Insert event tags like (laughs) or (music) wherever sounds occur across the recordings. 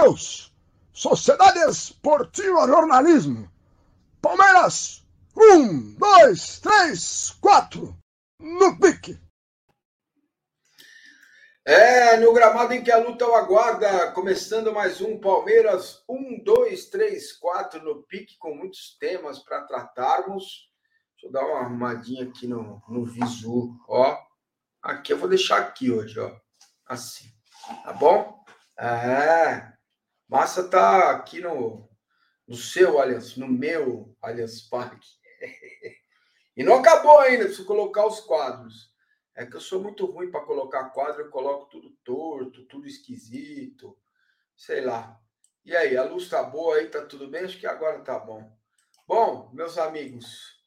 Deus! Sociedade Esportiva Jornalismo. Palmeiras, um, dois, três, quatro, no pique. É, no gramado em que a luta o aguarda, começando mais um Palmeiras, um, dois, três, quatro no pique, com muitos temas para tratarmos. Deixa eu dar uma arrumadinha aqui no, no visu, ó. Aqui eu vou deixar aqui hoje, ó. Assim, tá bom? É, massa tá aqui no, no seu Allianz, no meu Allianz Parque. (laughs) e não acabou ainda, preciso colocar os quadros. É que eu sou muito ruim para colocar quadro, eu coloco tudo torto, tudo esquisito, sei lá. E aí, a luz tá boa aí, tá tudo bem? Acho que agora tá bom. Bom, meus amigos,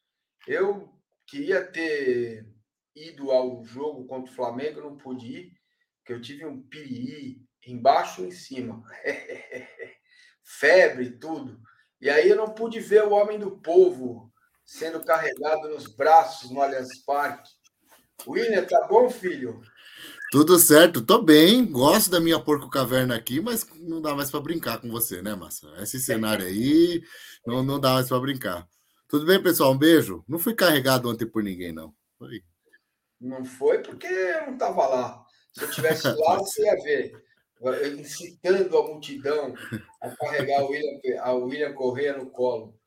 eu queria ter ido ao jogo contra o Flamengo, não pude ir, porque eu tive um piriri embaixo e em cima. (laughs) Febre, tudo. E aí eu não pude ver o homem do povo sendo carregado nos braços no Allianz Parque. William, tá bom, filho? Tudo certo, tô bem. Gosto da minha porco caverna aqui, mas não dá mais para brincar com você, né, Massa? Esse cenário aí não, não dá mais para brincar. Tudo bem, pessoal? Um beijo. Não fui carregado ontem por ninguém, não. Foi. Não foi porque eu não tava lá. Se eu tivesse lá, (laughs) você ia ver. Incitando a multidão a carregar o William, a William Correia no colo.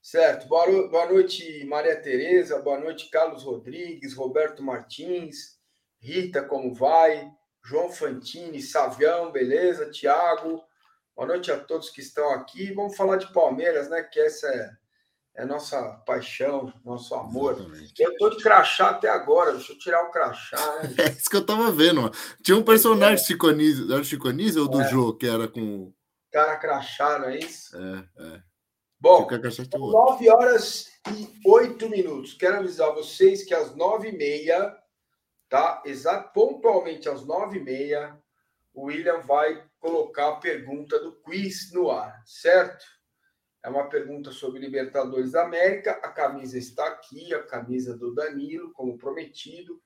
Certo. Boa noite, Maria Tereza. Boa noite, Carlos Rodrigues, Roberto Martins, Rita, como vai? João Fantini, Savião, beleza? Tiago. Boa noite a todos que estão aqui. Vamos falar de Palmeiras, né? Que essa é, é nossa paixão, nosso amor. Exatamente. Eu tô de crachá até agora. Deixa eu tirar o crachá, né? (laughs) É isso que eu tava vendo. Tinha um personagem é. Chico Anísio, era ou do é. Jô, que era com... Cara crachá, não é isso? É, é. Bom, 9 horas e 8 minutos. Quero avisar vocês que às 9h30, tá? Exato, pontualmente às 9h30, o William vai colocar a pergunta do quiz no ar, certo? É uma pergunta sobre Libertadores da América. A camisa está aqui, a camisa do Danilo, como prometido.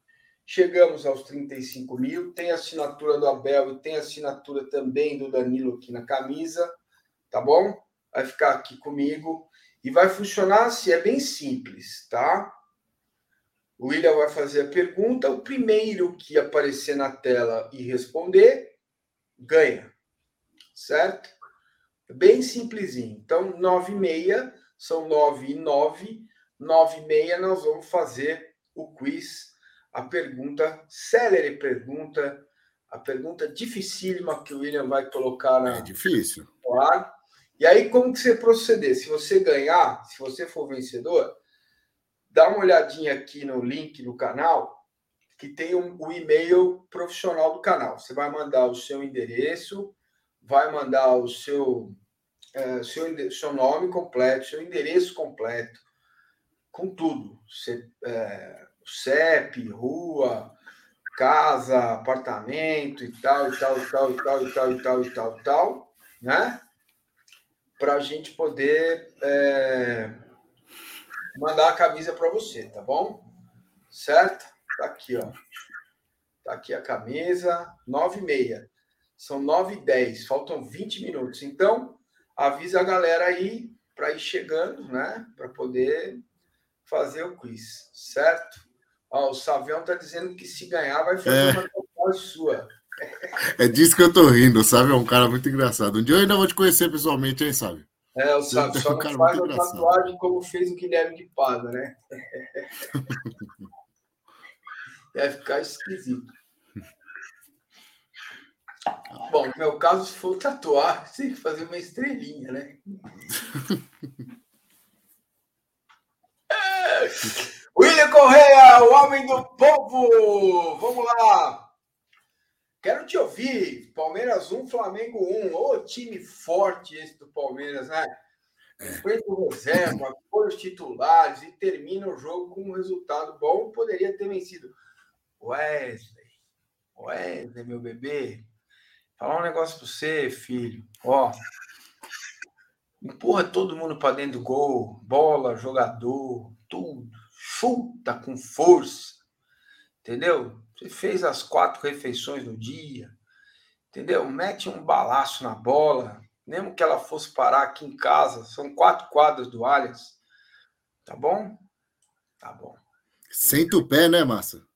Chegamos aos 35 mil. Tem assinatura do Abel e tem assinatura também do Danilo aqui na camisa, tá bom? vai ficar aqui comigo e vai funcionar assim, é bem simples, tá? O William vai fazer a pergunta, o primeiro que aparecer na tela e responder, ganha, certo? Bem simplesinho. Então, 9 e meia, são 9 e 9, 9 e meia nós vamos fazer o quiz, a pergunta, célere pergunta, a pergunta dificílima que o William vai colocar na... É difícil. Claro. E aí, como que você proceder? Se você ganhar, se você for vencedor, dá uma olhadinha aqui no link do canal, que tem um, o e-mail profissional do canal. Você vai mandar o seu endereço, vai mandar o seu, é, seu, seu nome completo, seu endereço completo, com tudo. É, CEP, rua, casa, apartamento e tal, e tal, e tal, e tal, e tal, e tal, e tal, e tal, né? para a gente poder é, mandar a camisa para você, tá bom? Certo? Tá aqui, ó. Tá aqui a camisa, nove e meia. São nove e dez, faltam 20 minutos. Então, avisa a galera aí para ir chegando, né? Para poder fazer o quiz, certo? Ó, o Savião tá dizendo que se ganhar vai fazer é. uma tatuagem sua. (laughs) É disso que eu tô rindo, sabe? É um cara muito engraçado. Um dia eu ainda vou te conhecer pessoalmente, hein, sabe? É, o Sábio só é um não faz a tatuagem como fez o Guilherme de Pada, né? (laughs) Deve ficar esquisito. Bom, no meu caso, se for tatuar, (laughs) tem que fazer uma estrelinha, né? (laughs) William Correia, o homem do povo! Vamos lá! Quero te ouvir. Palmeiras 1, Flamengo 1. Ô, time forte esse do Palmeiras, né? Enfrenta o reserva, (laughs) põe os titulares e termina o jogo com um resultado bom. Poderia ter vencido. Wesley, Wesley, meu bebê. Falar um negócio para você, filho. Ó, empurra todo mundo para dentro do gol. Bola, jogador, tudo. Chuta com força. Entendeu? Você fez as quatro refeições no dia, entendeu? Mete um balaço na bola, mesmo que ela fosse parar aqui em casa, são quatro quadras do Allianz, tá bom? Tá bom. Senta o pé, né, Massa?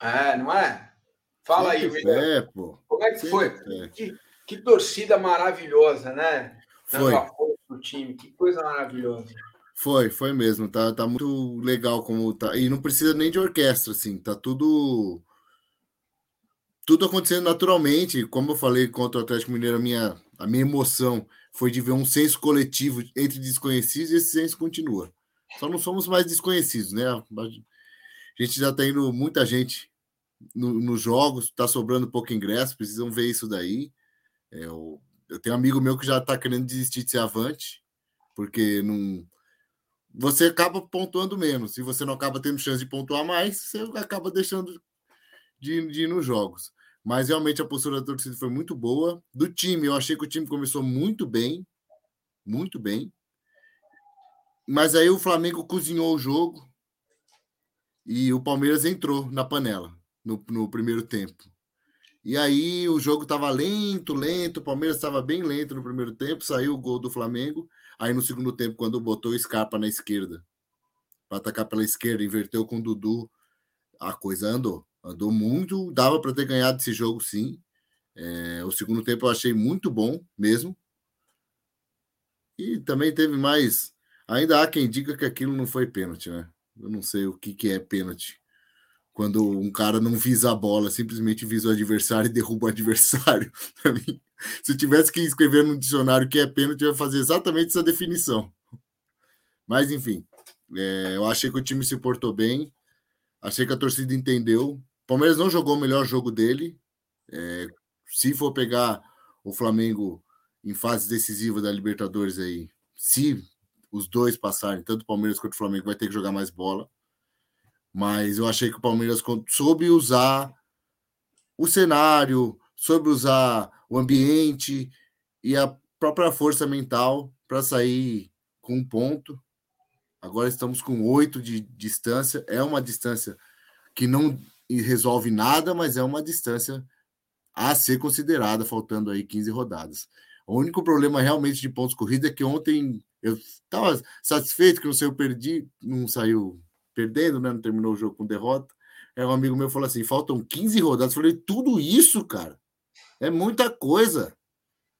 É, não é? Fala Senta aí, pé, pô. Como é que foi? Que, que, torcida maravilhosa, né? Foi. Do time, que coisa maravilhosa. Foi, foi mesmo. Tá, tá muito legal como tá. E não precisa nem de orquestra, assim. Tá tudo tudo acontecendo naturalmente. Como eu falei contra o Atlético Mineiro, a minha, a minha emoção foi de ver um senso coletivo entre desconhecidos e esse senso continua. Só não somos mais desconhecidos, né? A gente já está indo muita gente nos no jogos, está sobrando pouco ingresso, precisam ver isso daí. É, eu, eu tenho um amigo meu que já está querendo desistir de ser avante, porque não. Você acaba pontuando menos. Se você não acaba tendo chance de pontuar mais, você acaba deixando de, de ir nos jogos. Mas realmente a postura da torcida foi muito boa. Do time, eu achei que o time começou muito bem. Muito bem. Mas aí o Flamengo cozinhou o jogo e o Palmeiras entrou na panela no, no primeiro tempo. E aí o jogo estava lento, lento, o Palmeiras estava bem lento no primeiro tempo, saiu o gol do Flamengo. Aí no segundo tempo, quando botou o Scarpa na esquerda, para atacar pela esquerda, inverteu com o Dudu, a coisa andou. Andou muito, dava para ter ganhado esse jogo, sim. É, o segundo tempo eu achei muito bom mesmo. E também teve mais. Ainda há quem diga que aquilo não foi pênalti, né? Eu não sei o que, que é pênalti. Quando um cara não visa a bola, simplesmente visa o adversário e derruba o adversário. (laughs) Se tivesse que escrever no dicionário o que é pênalti, eu ia fazer exatamente essa definição. Mas, enfim, é, eu achei que o time se portou bem. Achei que a torcida entendeu. Palmeiras não jogou o melhor jogo dele. É, se for pegar o Flamengo em fase decisiva da Libertadores aí, se os dois passarem, tanto o Palmeiras quanto o Flamengo, vai ter que jogar mais bola. Mas eu achei que o Palmeiras soube usar o cenário, soube usar o ambiente e a própria força mental para sair com um ponto. Agora estamos com oito de distância. É uma distância que não resolve nada, mas é uma distância a ser considerada, faltando aí 15 rodadas. O único problema realmente de pontos corridos é que ontem eu estava satisfeito que não saiu perdi, não saiu perdendo, né? Não terminou o jogo com derrota. É um amigo meu falou assim: faltam 15 rodadas. Eu falei, tudo isso, cara, é muita coisa.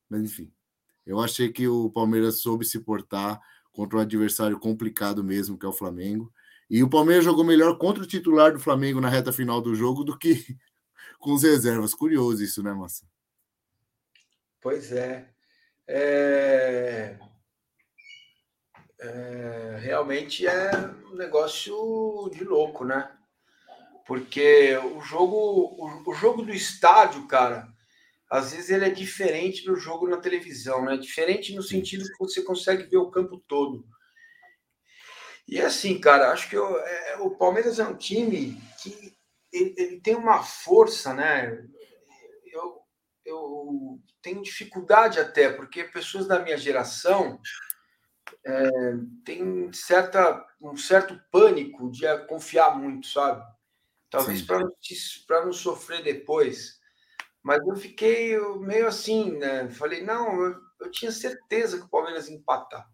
Mas enfim, eu achei que o Palmeiras soube se portar contra um adversário complicado mesmo, que é o Flamengo. E o Palmeiras jogou melhor contra o titular do Flamengo na reta final do jogo do que (laughs) com os reservas. Curioso isso, né, Massa? Pois é. é... é... Realmente é um negócio de louco, né? Porque o jogo, o, o jogo do estádio, cara, às vezes ele é diferente do jogo na televisão, né? Diferente no sentido que você consegue ver o campo todo. E assim, cara, acho que eu, é, o Palmeiras é um time que ele, ele, tem uma força, né? Eu, eu tenho dificuldade até, porque pessoas da minha geração é, têm certa, um certo pânico de confiar muito, sabe? Talvez para não, não sofrer depois. Mas eu fiquei meio assim, né? Falei, não, eu, eu tinha certeza que o Palmeiras ia empatar.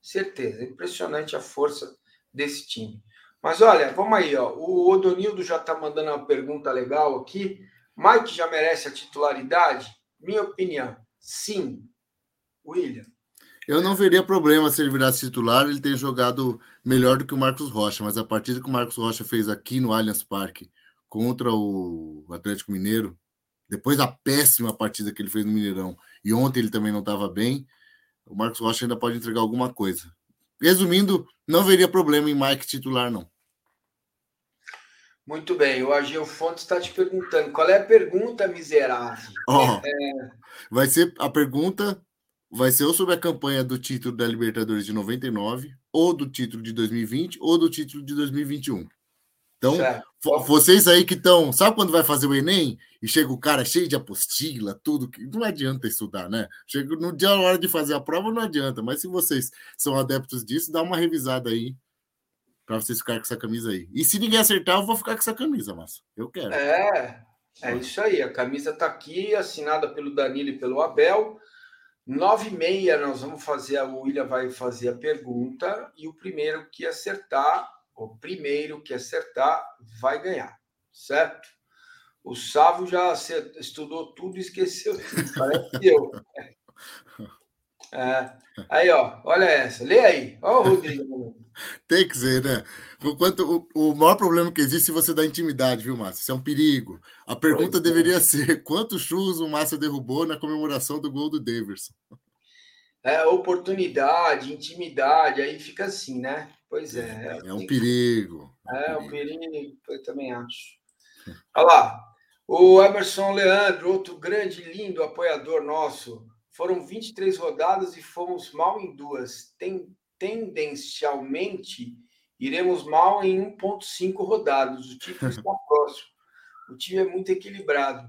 Certeza. Impressionante a força desse time. Mas olha, vamos aí, ó. O Odonildo já está mandando uma pergunta legal aqui. Mike já merece a titularidade? Minha opinião, sim. William. Eu não veria problema se ele virasse titular, ele tem jogado melhor do que o Marcos Rocha, mas a partida que o Marcos Rocha fez aqui no Allianz Parque contra o Atlético Mineiro, depois da péssima partida que ele fez no Mineirão, e ontem ele também não estava bem, o Marcos Rocha ainda pode entregar alguma coisa. Resumindo, não veria problema em Mike titular, não. Muito bem, o Ageu Fontes está te perguntando qual é a pergunta, miserável. Oh, é... Vai ser a pergunta, vai ser ou sobre a campanha do título da Libertadores de 99, ou do título de 2020, ou do título de 2021. Então, vocês aí que estão. Sabe quando vai fazer o Enem e chega o cara cheio de apostila, tudo que. Não adianta estudar, né? Chega no dia, na hora de fazer a prova, não adianta. Mas se vocês são adeptos disso, dá uma revisada aí para vocês ficarem com essa camisa aí. E se ninguém acertar, eu vou ficar com essa camisa, mas eu quero. É. É isso aí, a camisa está aqui, assinada pelo Danilo e pelo Abel. Nove e meia nós vamos fazer, a William vai fazer a pergunta e o primeiro que acertar, o primeiro que acertar vai ganhar, certo? O Sávio já estudou tudo e esqueceu parece que eu. É. Aí, ó, olha essa. Lê aí. Olha o Rodrigo. (laughs) Tem que ser, né? Quanto, o, o maior problema que existe é você dar intimidade, viu, Márcio? Isso é um perigo. A pergunta pois é. deveria é. ser: (laughs) quantos churros o Márcio derrubou na comemoração do gol do Davidson? É, oportunidade, intimidade, aí fica assim, né? Pois é. É, é um perigo. É, é um perigo, eu também acho. Olha lá. O Emerson Leandro, outro grande, lindo apoiador nosso. Foram 23 rodadas e fomos mal em duas. Tem, tendencialmente, iremos mal em 1,5 rodadas. O título está (laughs) próximo. O time é muito equilibrado.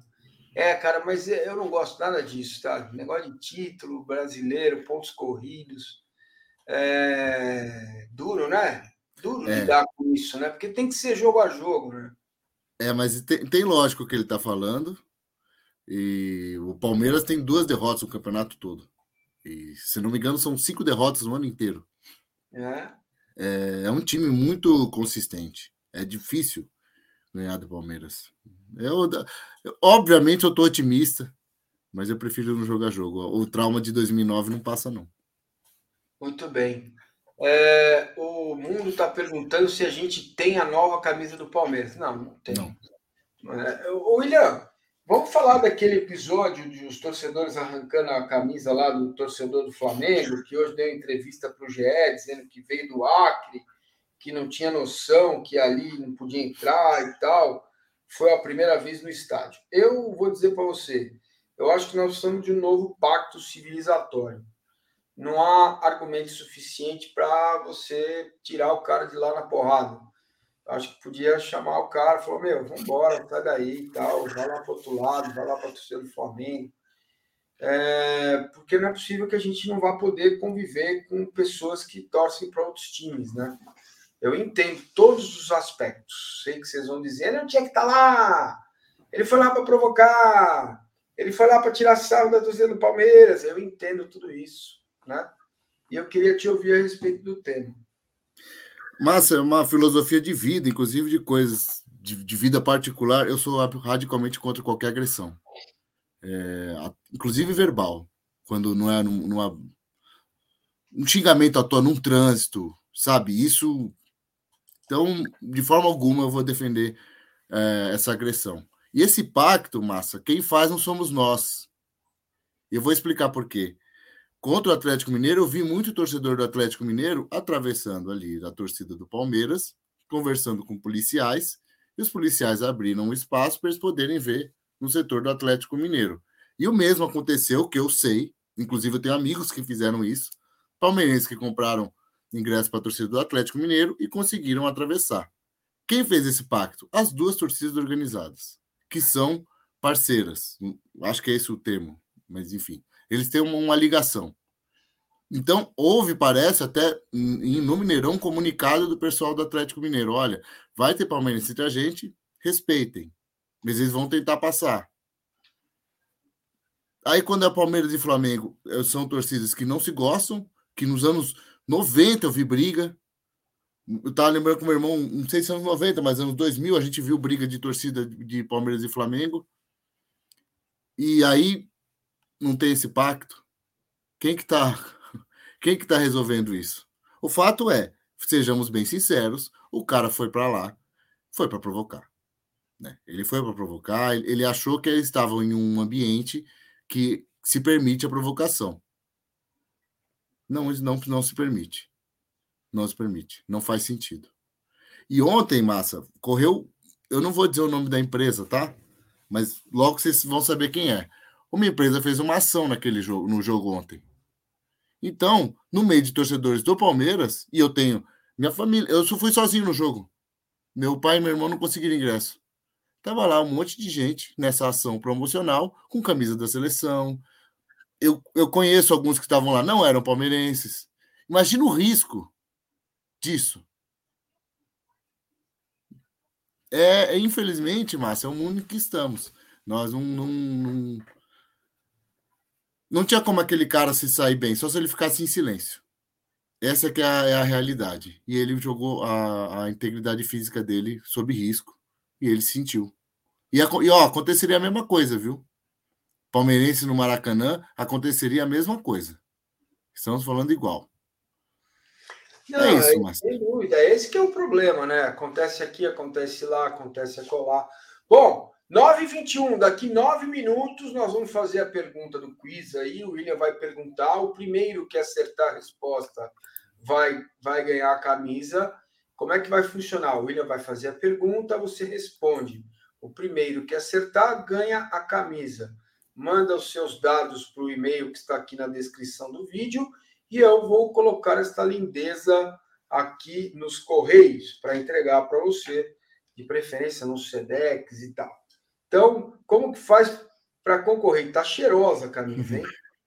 É, cara, mas eu não gosto nada disso, tá? Negócio de título brasileiro, pontos corridos. É duro, né? Duro é. lidar com isso, né? Porque tem que ser jogo a jogo, né? É, mas tem, tem lógico o que ele está falando. E o Palmeiras tem duas derrotas no campeonato todo. E, se não me engano, são cinco derrotas no ano inteiro. É. É, é um time muito consistente. É difícil ganhar do Palmeiras. Eu, obviamente, eu estou otimista, mas eu prefiro não jogar jogo. O trauma de 2009 não passa, não. Muito bem. É, o mundo está perguntando se a gente tem a nova camisa do Palmeiras. Não, não tem. Não. É, William, Vamos falar daquele episódio de os torcedores arrancando a camisa lá do torcedor do Flamengo, que hoje deu entrevista para o GE, dizendo que veio do Acre, que não tinha noção que ali não podia entrar e tal. Foi a primeira vez no estádio. Eu vou dizer para você, eu acho que nós estamos de um novo pacto civilizatório. Não há argumento suficiente para você tirar o cara de lá na porrada acho que podia chamar o cara, falou, meu, vamos embora, sai daí e tal, vai lá para outro lado, vai lá para o torcida do Flamengo. É, porque não é possível que a gente não vá poder conviver com pessoas que torcem para outros times, né? Eu entendo todos os aspectos. Sei que vocês vão dizer, ele não tinha que estar tá lá, ele foi lá para provocar, ele foi lá para tirar sarro da torcida do Palmeiras. Eu entendo tudo isso, né? E eu queria te ouvir a respeito do tema. Massa, é uma filosofia de vida, inclusive de coisas de, de vida particular. Eu sou radicalmente contra qualquer agressão, é, inclusive verbal, quando não é numa, um xingamento à toa num trânsito, sabe? Isso. Então, de forma alguma, eu vou defender é, essa agressão. E esse pacto, massa, quem faz não somos nós. Eu vou explicar por quê. Contra o Atlético Mineiro, eu vi muito torcedor do Atlético Mineiro atravessando ali a torcida do Palmeiras, conversando com policiais, e os policiais abriram um espaço para eles poderem ver no setor do Atlético Mineiro. E o mesmo aconteceu, que eu sei, inclusive eu tenho amigos que fizeram isso, palmeirenses que compraram ingresso para a torcida do Atlético Mineiro e conseguiram atravessar. Quem fez esse pacto? As duas torcidas organizadas, que são parceiras. Acho que é esse o termo, mas enfim. Eles têm uma, uma ligação. Então, houve, parece, até em, no Mineirão, comunicado do pessoal do Atlético Mineiro: olha, vai ter Palmeiras entre a gente, respeitem. Mas eles vão tentar passar. Aí, quando é Palmeiras e Flamengo, eh, são torcidas que não se gostam, que nos anos 90 eu vi briga. Eu tava lembrando com meu irmão, não sei se anos 90, mas anos 2000 a gente viu briga de torcida de Palmeiras e Flamengo. E aí não tem esse pacto? Quem que está (laughs) quem que tá resolvendo isso? O fato é, sejamos bem sinceros, o cara foi para lá, foi para provocar. Né? Ele foi para provocar, ele achou que eles estavam em um ambiente que se permite a provocação. Não, não, não se permite. Não se permite. Não faz sentido. E ontem, massa, correu. Eu não vou dizer o nome da empresa, tá? Mas logo vocês vão saber quem é uma empresa fez uma ação naquele jogo, no jogo ontem. Então, no meio de torcedores do Palmeiras, e eu tenho minha família, eu só fui sozinho no jogo. Meu pai e meu irmão não conseguiram ingresso. Tava lá um monte de gente nessa ação promocional com camisa da seleção. Eu, eu conheço alguns que estavam lá, não eram palmeirenses. Imagina o risco disso. É, é infelizmente, Márcio, é o mundo em que estamos. Nós não, não, não, não tinha como aquele cara se sair bem, só se ele ficasse em silêncio. Essa que é a, é a realidade. E ele jogou a, a, integridade física dele sob risco. E ele sentiu. E, e ó, aconteceria a mesma coisa, viu? Palmeirense no Maracanã, aconteceria a mesma coisa. Estamos falando igual. Não, é isso, Márcio. Sem dúvida. Esse que é o problema, né? Acontece aqui, acontece lá, acontece acolá. Bom, 9h21, daqui nove minutos nós vamos fazer a pergunta do quiz aí. O William vai perguntar. O primeiro que acertar a resposta vai, vai ganhar a camisa. Como é que vai funcionar? O William vai fazer a pergunta, você responde. O primeiro que acertar ganha a camisa. Manda os seus dados para o e-mail que está aqui na descrição do vídeo e eu vou colocar esta lindeza aqui nos correios para entregar para você, de preferência no Sedex e tal. Então, como que faz para concorrer? Tá cheirosa a camisa, hein?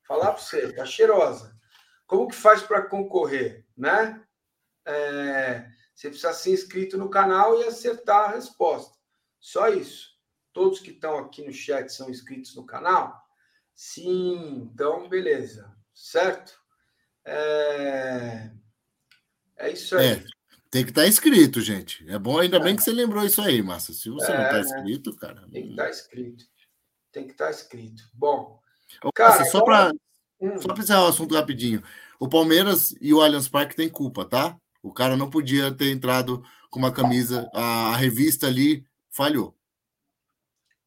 Falar para você, tá cheirosa. Como que faz para concorrer, né? É, você precisa ser inscrito no canal e acertar a resposta. Só isso. Todos que estão aqui no chat são inscritos no canal? Sim, então beleza. Certo? É, é isso aí. É. Tem que estar tá inscrito, gente. É bom, ainda é. bem que você lembrou isso aí, Massa. Se você é, não está inscrito, cara. Tem que estar tá inscrito. Tem que estar tá escrito. Bom. cara, só para hum. só para encerrar o assunto rapidinho. O Palmeiras e o Allianz Parque têm culpa, tá? O cara não podia ter entrado com uma camisa. A, a revista ali falhou.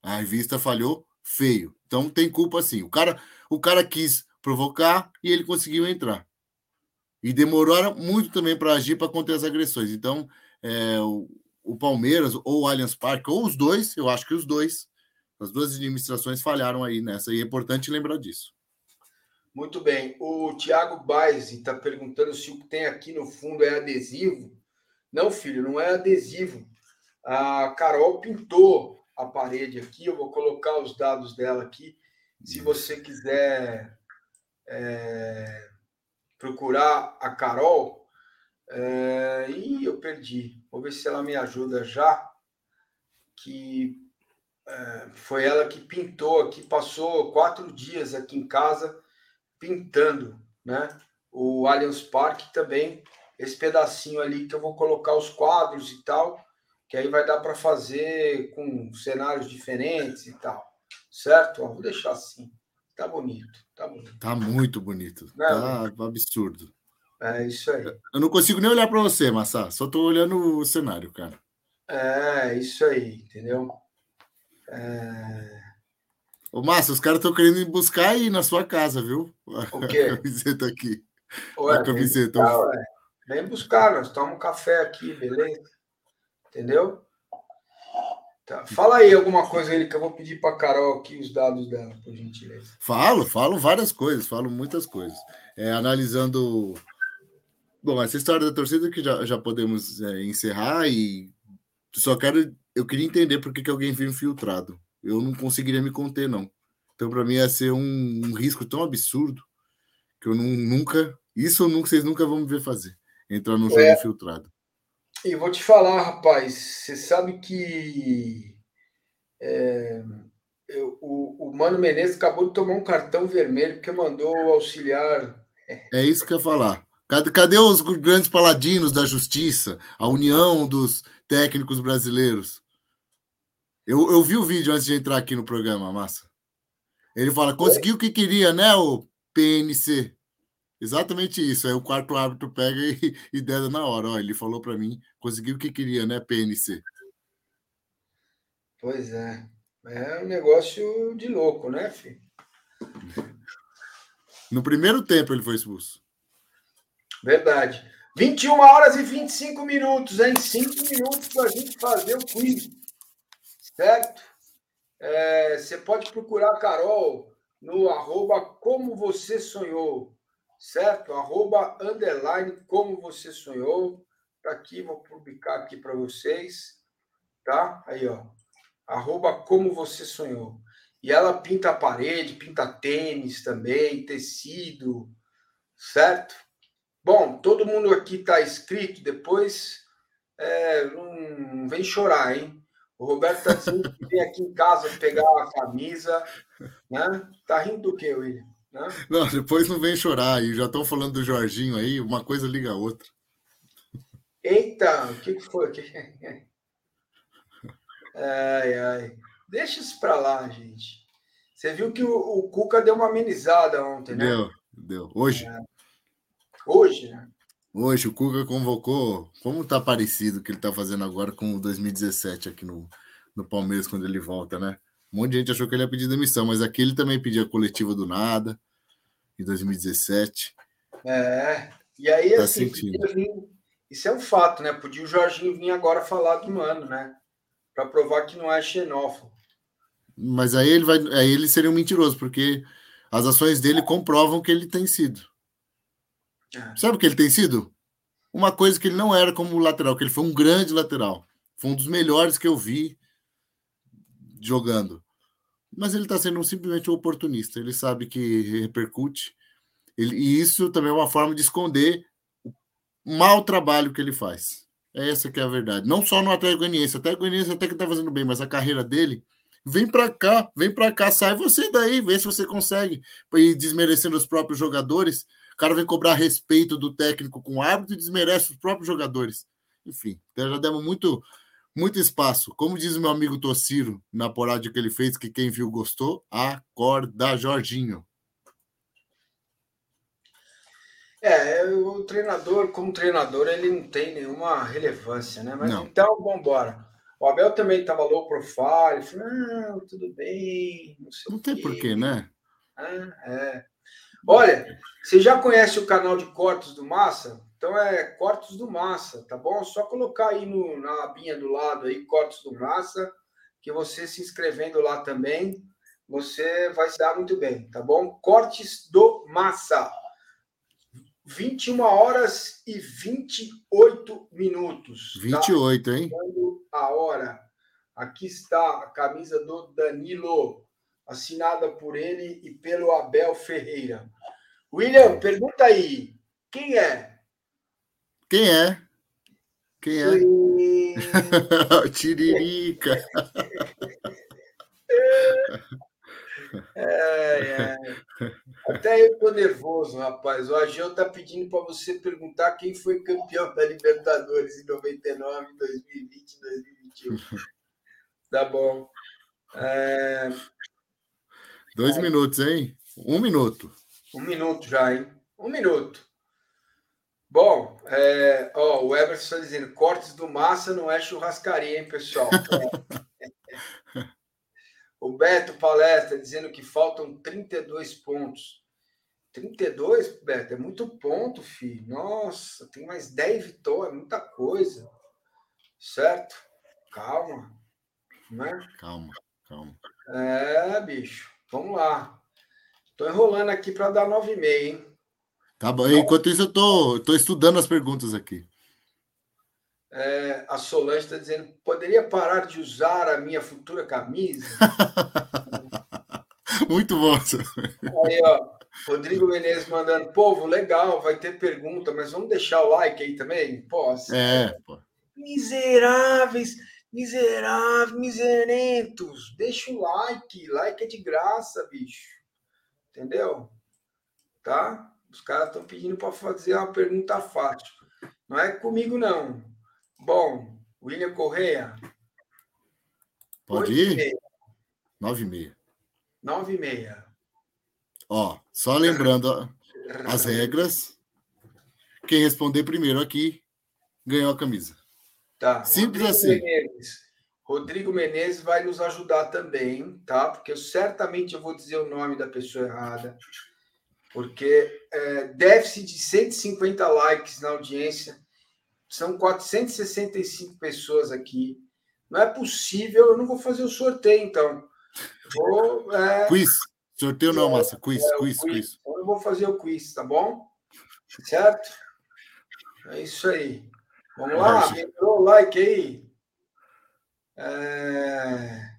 A revista falhou feio. Então tem culpa sim. O cara, o cara quis provocar e ele conseguiu entrar. E demoraram muito também para agir para conter as agressões. Então, é, o, o, Palmeiras ou o Allianz Parque, ou os dois, eu acho que os dois, as duas administrações falharam aí nessa, e é importante lembrar disso. Muito bem. O Tiago Baez está perguntando se o que tem aqui no fundo é adesivo. Não, filho, não é adesivo. A Carol pintou a parede aqui, eu vou colocar os dados dela aqui. Se você quiser é, procurar a Carol. É, e eu perdi. Vou ver se ela me ajuda já. Que é, foi ela que pintou aqui, passou quatro dias aqui em casa pintando, né? O Allianz Parque também, esse pedacinho ali que eu vou colocar os quadros e tal, que aí vai dar para fazer com cenários diferentes e tal, certo? Vou deixar assim. Tá bonito, tá bonito. Tá muito bonito. Não, tá absurdo. É isso aí. Eu não consigo nem olhar para você, Massa. Só tô olhando o cenário, cara. É, isso aí, entendeu? É... Ô, Massa, os caras estão querendo ir buscar aí na sua casa, viu? O quê? (laughs) A camiseta aqui. Ué, a camiseta. Vem buscar, vem buscar, nós tomamos um café aqui, beleza? Entendeu? Tá. Fala aí alguma coisa aí que eu vou pedir para Carol aqui os dados dela, por gentileza. Falo, falo várias coisas, falo muitas coisas. É, analisando. Bom, essa história da torcida que já, já podemos é, encerrar e só quero. Eu queria entender por que, que alguém viu infiltrado. Eu não conseguiria me conter, não. Então, para mim, ia ser um, um, risco tão absurdo que eu não, nunca. Isso nunca, vocês nunca vão me ver fazer. Entrar num jogo é. infiltrado. E vou te falar, rapaz, você sabe que é, eu, o, o Mano Menezes acabou de tomar um cartão vermelho porque mandou o auxiliar. É isso que eu ia falar. Cadê, cadê os grandes paladinos da justiça? A união dos técnicos brasileiros? Eu, eu vi o vídeo antes de entrar aqui no programa, Massa. Ele fala: conseguiu o que queria, né, o PNC? Exatamente isso. Aí o quarto árbitro pega e, e deda na hora. Ó, ele falou para mim, conseguiu o que queria, né, PNC? Pois é. É um negócio de louco, né, filho? (laughs) No primeiro tempo ele foi expulso. Verdade. 21 horas e 25 minutos, hein? 5 minutos para a gente fazer o quiz. Certo? É, você pode procurar a Carol no arroba como você sonhou certo? Arroba underline como você sonhou. Tá aqui, vou publicar aqui para vocês, tá? Aí, ó. Arroba como você sonhou. E ela pinta a parede, pinta tênis também, tecido, certo? Bom, todo mundo aqui tá inscrito, depois é, não vem chorar, hein? O Roberto está dizendo que vem aqui em casa pegar a camisa. Né? Tá rindo do quê, William? Né? Não, depois não vem chorar aí. Já estão falando do Jorginho aí, uma coisa liga a outra. Eita, o que, que foi? (laughs) Ai, ai. Deixa isso para lá, gente. Você viu que o, o, Cuca deu uma amenizada ontem, né? Deu, deu. Hoje. É. Hoje, né? Hoje o Cuca convocou. Como tá parecido o que ele tá fazendo agora com o 2017 aqui no, no Palmeiras quando ele volta, né? Um monte de gente achou que ele ia pedir demissão, mas aqui ele também pedia coletiva do nada em 2017. É. E aí, tá assim, isso é um fato, né? Podia o Jorginho vir agora falar do mano, né? Para provar que não é xenófobo. Mas aí ele vai, aí ele seria um mentiroso, porque as ações dele comprovam que ele tem sido. É. Sabe o que ele tem sido? Uma coisa que ele não era como lateral, que ele foi um grande lateral. Foi um dos melhores que eu vi jogando. Mas ele está sendo simplesmente um oportunista. Ele sabe que repercute. Ele, e isso também é uma forma de esconder o mau trabalho que ele faz. Essa que é a verdade. Não só no Atlético Goianiense. O Atlético Goianiense até que está fazendo bem, mas a carreira dele Vem para cá, vem para cá, sai você daí, vê se você consegue. E desmerecendo os próprios jogadores, o cara vem cobrar respeito do técnico com o árbitro e desmerece os próprios jogadores. Enfim, já demos muito, muito espaço. Como diz meu amigo Tociro na porada que ele fez, que quem viu gostou, acorda, Jorginho. É, o treinador, como treinador, ele não tem nenhuma relevância, né? Mas não. então, vamos embora. O Abel também estava low profile, falou, não, tudo bem. Não, não tem porquê, né? Ah, é. Olha, você já conhece o canal de cortes do Massa? Então é Cortes do Massa, tá bom? Só colocar aí no, na abinha do lado aí, Cortes do Massa, que você se inscrevendo lá também, você vai se dar muito bem, tá bom? Cortes do Massa. 21 horas e 28 minutos. 28, tá? hein? A hora. Aqui está a camisa do Danilo, assinada por ele e pelo Abel Ferreira. William, pergunta aí. Quem é? Quem é? Quem é? (laughs) Tiririca. É, é. Até eu tô nervoso, rapaz. O Ageu tá pedindo para você perguntar quem foi campeão da Libertadores em 99, 2020, 2021. Tá bom. É... Dois minutos, hein? Um minuto. Um minuto já, hein? Um minuto. Bom, é... Ó, o Everson está dizendo: cortes do massa não é churrascaria, hein, pessoal? (laughs) O Beto Palestra dizendo que faltam 32 pontos. 32, Beto, é muito ponto, filho. Nossa, tem mais 10 vitórias, muita coisa. Certo? Calma. Né? Calma, calma. É, bicho. Vamos lá. Tô enrolando aqui para dar 9,5, hein? Tá bom. Enquanto isso, eu tô, tô estudando as perguntas aqui. É, a Solange está dizendo: poderia parar de usar a minha futura camisa? (laughs) Muito bom. Aí, ó, Rodrigo Menezes mandando: povo, legal, vai ter pergunta, mas vamos deixar o like aí também? Posso? É, pô. Miseráveis, miseráveis, miserentos. Deixa o like, like é de graça, bicho. Entendeu? Tá? Os caras estão pedindo para fazer uma pergunta fácil. Não é comigo, não. Bom, William Correia. Pode ir? Nove e meia. Nove e meia. Ó, só lembrando as regras. Quem responder primeiro aqui ganhou a camisa. Tá. Simples Rodrigo assim. Menezes. Rodrigo Menezes vai nos ajudar também, tá? Porque eu, certamente eu vou dizer o nome da pessoa errada. Porque é, déficit de 150 likes na audiência são 465 pessoas aqui. Não é possível, eu não vou fazer o sorteio, então. Vou, é... Quiz. Sorteio não, Massa. Quiz, é, quiz, quiz, quiz. Eu vou fazer o quiz, tá bom? Certo? É isso aí. Vamos lá, deu o like aí. É...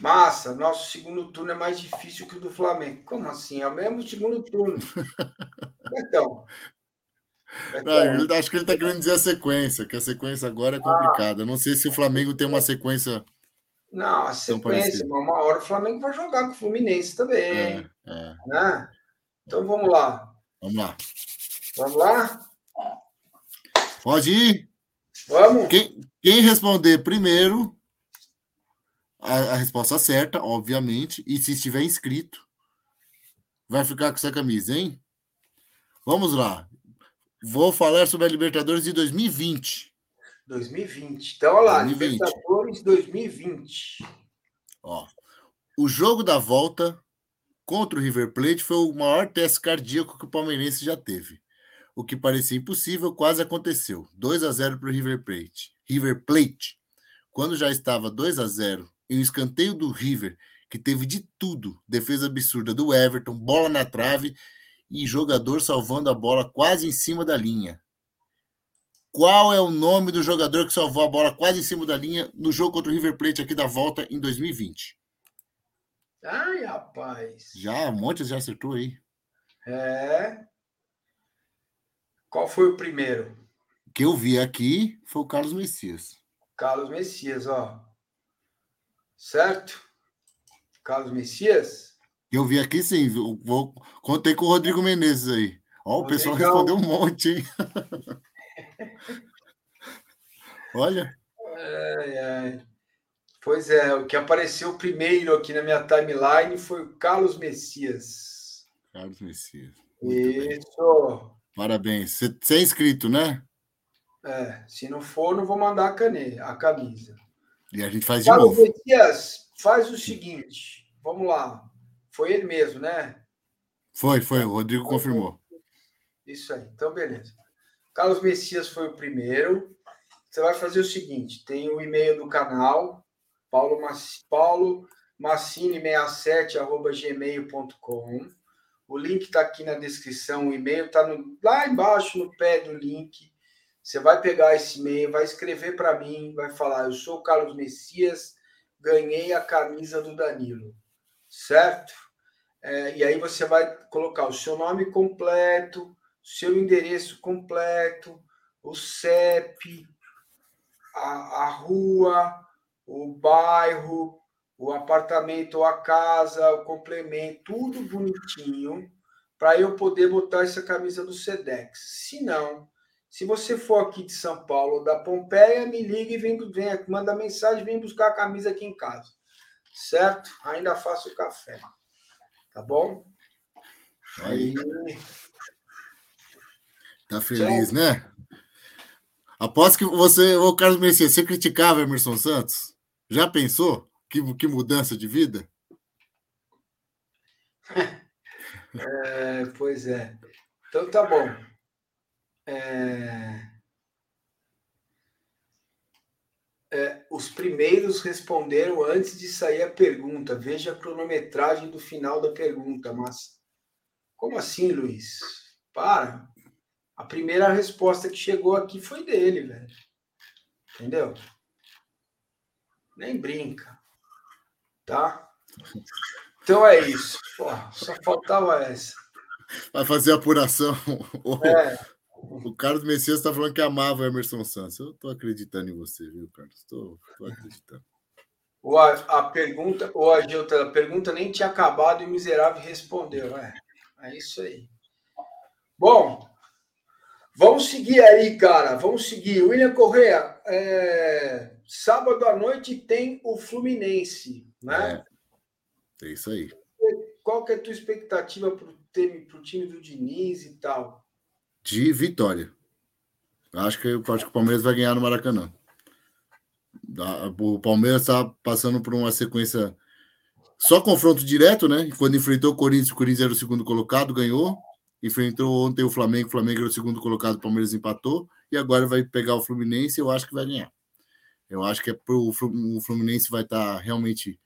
Massa, nosso segundo turno é mais difícil que o do Flamengo. Como assim? É o mesmo segundo turno. (laughs) Então, Não, acho que ele está querendo dizer a sequência, que a sequência agora é complicada. Ah, não sei se o Flamengo tem uma sequência. Não, a sequência, uma hora o Flamengo vai jogar com o Fluminense também. É, é. Né? Então vamos lá. Vamos lá. Vamos lá? Pode ir. Vamos. Quem, quem responder primeiro, a, a, resposta certa, obviamente, e se estiver inscrito, vai ficar com essa camisa, hein? Vamos lá. Vou falar sobre a Libertadores de 2020. 2020. Então, olha lá, 2020. Libertadores 2020. Ó, o jogo da volta contra o River Plate foi o maior teste cardíaco que o palmeirense já teve. O que parecia impossível quase aconteceu. 2 a 0 para o River Plate. River Plate. Quando já estava 2 a 0 em um escanteio do River, que teve de tudo, defesa absurda do Everton, bola na trave e jogador salvando a bola quase em cima da linha. Qual é o nome do jogador que salvou a bola quase em cima da linha no jogo contra o River Plate aqui da volta em 2020? Ai, rapaz. Já, um monte já acertou aí. É. Qual foi o primeiro? que eu vi aqui foi o Carlos Messias. Carlos Messias, ó. Certo? Carlos Messias? Eu vi aqui sim, vou, contei com o Rodrigo Menezes aí. Ó, o pessoal respondeu um monte, hein? (laughs) Olha. Ai, ai. Pois é, o que apareceu primeiro aqui na minha timeline foi o Carlos Messias. Carlos Messias. Isso. Bem. Parabéns. Você é inscrito, né? É, se não for, não vou mandar a a camisa. E a gente faz de Carlos novo. Messias, faz o seguinte. Vamos lá. Foi ele mesmo, né? Foi, foi. O Rodrigo confirmou. Isso aí. Então, beleza. Carlos Messias foi o primeiro. Você vai fazer o seguinte: tem o e-mail do canal, paulo, paulo massini67 o link está aqui na descrição, o e-mail está lá embaixo no pé do link. Você vai pegar esse e-mail, vai escrever para mim, vai falar: Eu sou o Carlos Messias, ganhei a camisa do Danilo, certo? É, e aí você vai colocar o seu nome completo, seu endereço completo, o CEP, a, a rua, o bairro, o apartamento a casa, o complemento, tudo bonitinho, para eu poder botar essa camisa do Sedex. Se não, se você for aqui de São Paulo ou da Pompeia, me liga e vem, vem manda mensagem, vem buscar a camisa aqui em casa. Certo? Ainda faço café. Tá bom? Aí. Tá feliz, né? Aposto que você, ô Carlos Messias, você criticava Emerson Santos? Já pensou? Que, que mudança de vida? (laughs) É, pois é. Então tá bom. É... É, os primeiros responderam antes de sair a pergunta. Veja a cronometragem do final da pergunta. Mas como assim, Luiz? Para. A primeira resposta que chegou aqui foi dele, velho. Entendeu? Nem brinca tá? Então é isso. Pô, só faltava essa. Vai fazer apuração. (laughs) É. o Carlos Messias está falando que amava o Emerson Santos. Eu estou acreditando em você, viu, Carlos? Estou acreditando. O, a, a pergunta, o Agilton, a pergunta nem tinha acabado e o miserável respondeu. É, é isso aí. Bom, vamos seguir aí, cara. Vamos seguir. William Correa, é, sábado à noite tem o Fluminense né? É, é isso aí. Qual que é a tua expectativa para o time, time do Diniz e tal? De vitória. Acho que, acho que o Palmeiras vai ganhar no Maracanã. O Palmeiras está passando por uma sequência só confronto direto, né? Quando enfrentou o Corinthians, o Corinthians era o segundo colocado, ganhou. Enfrentou ontem o Flamengo, o Flamengo era o segundo colocado, o Palmeiras empatou. E agora vai pegar o Fluminense, eu acho que vai ganhar. Eu acho que é pro, o Fluminense vai estar tá realmente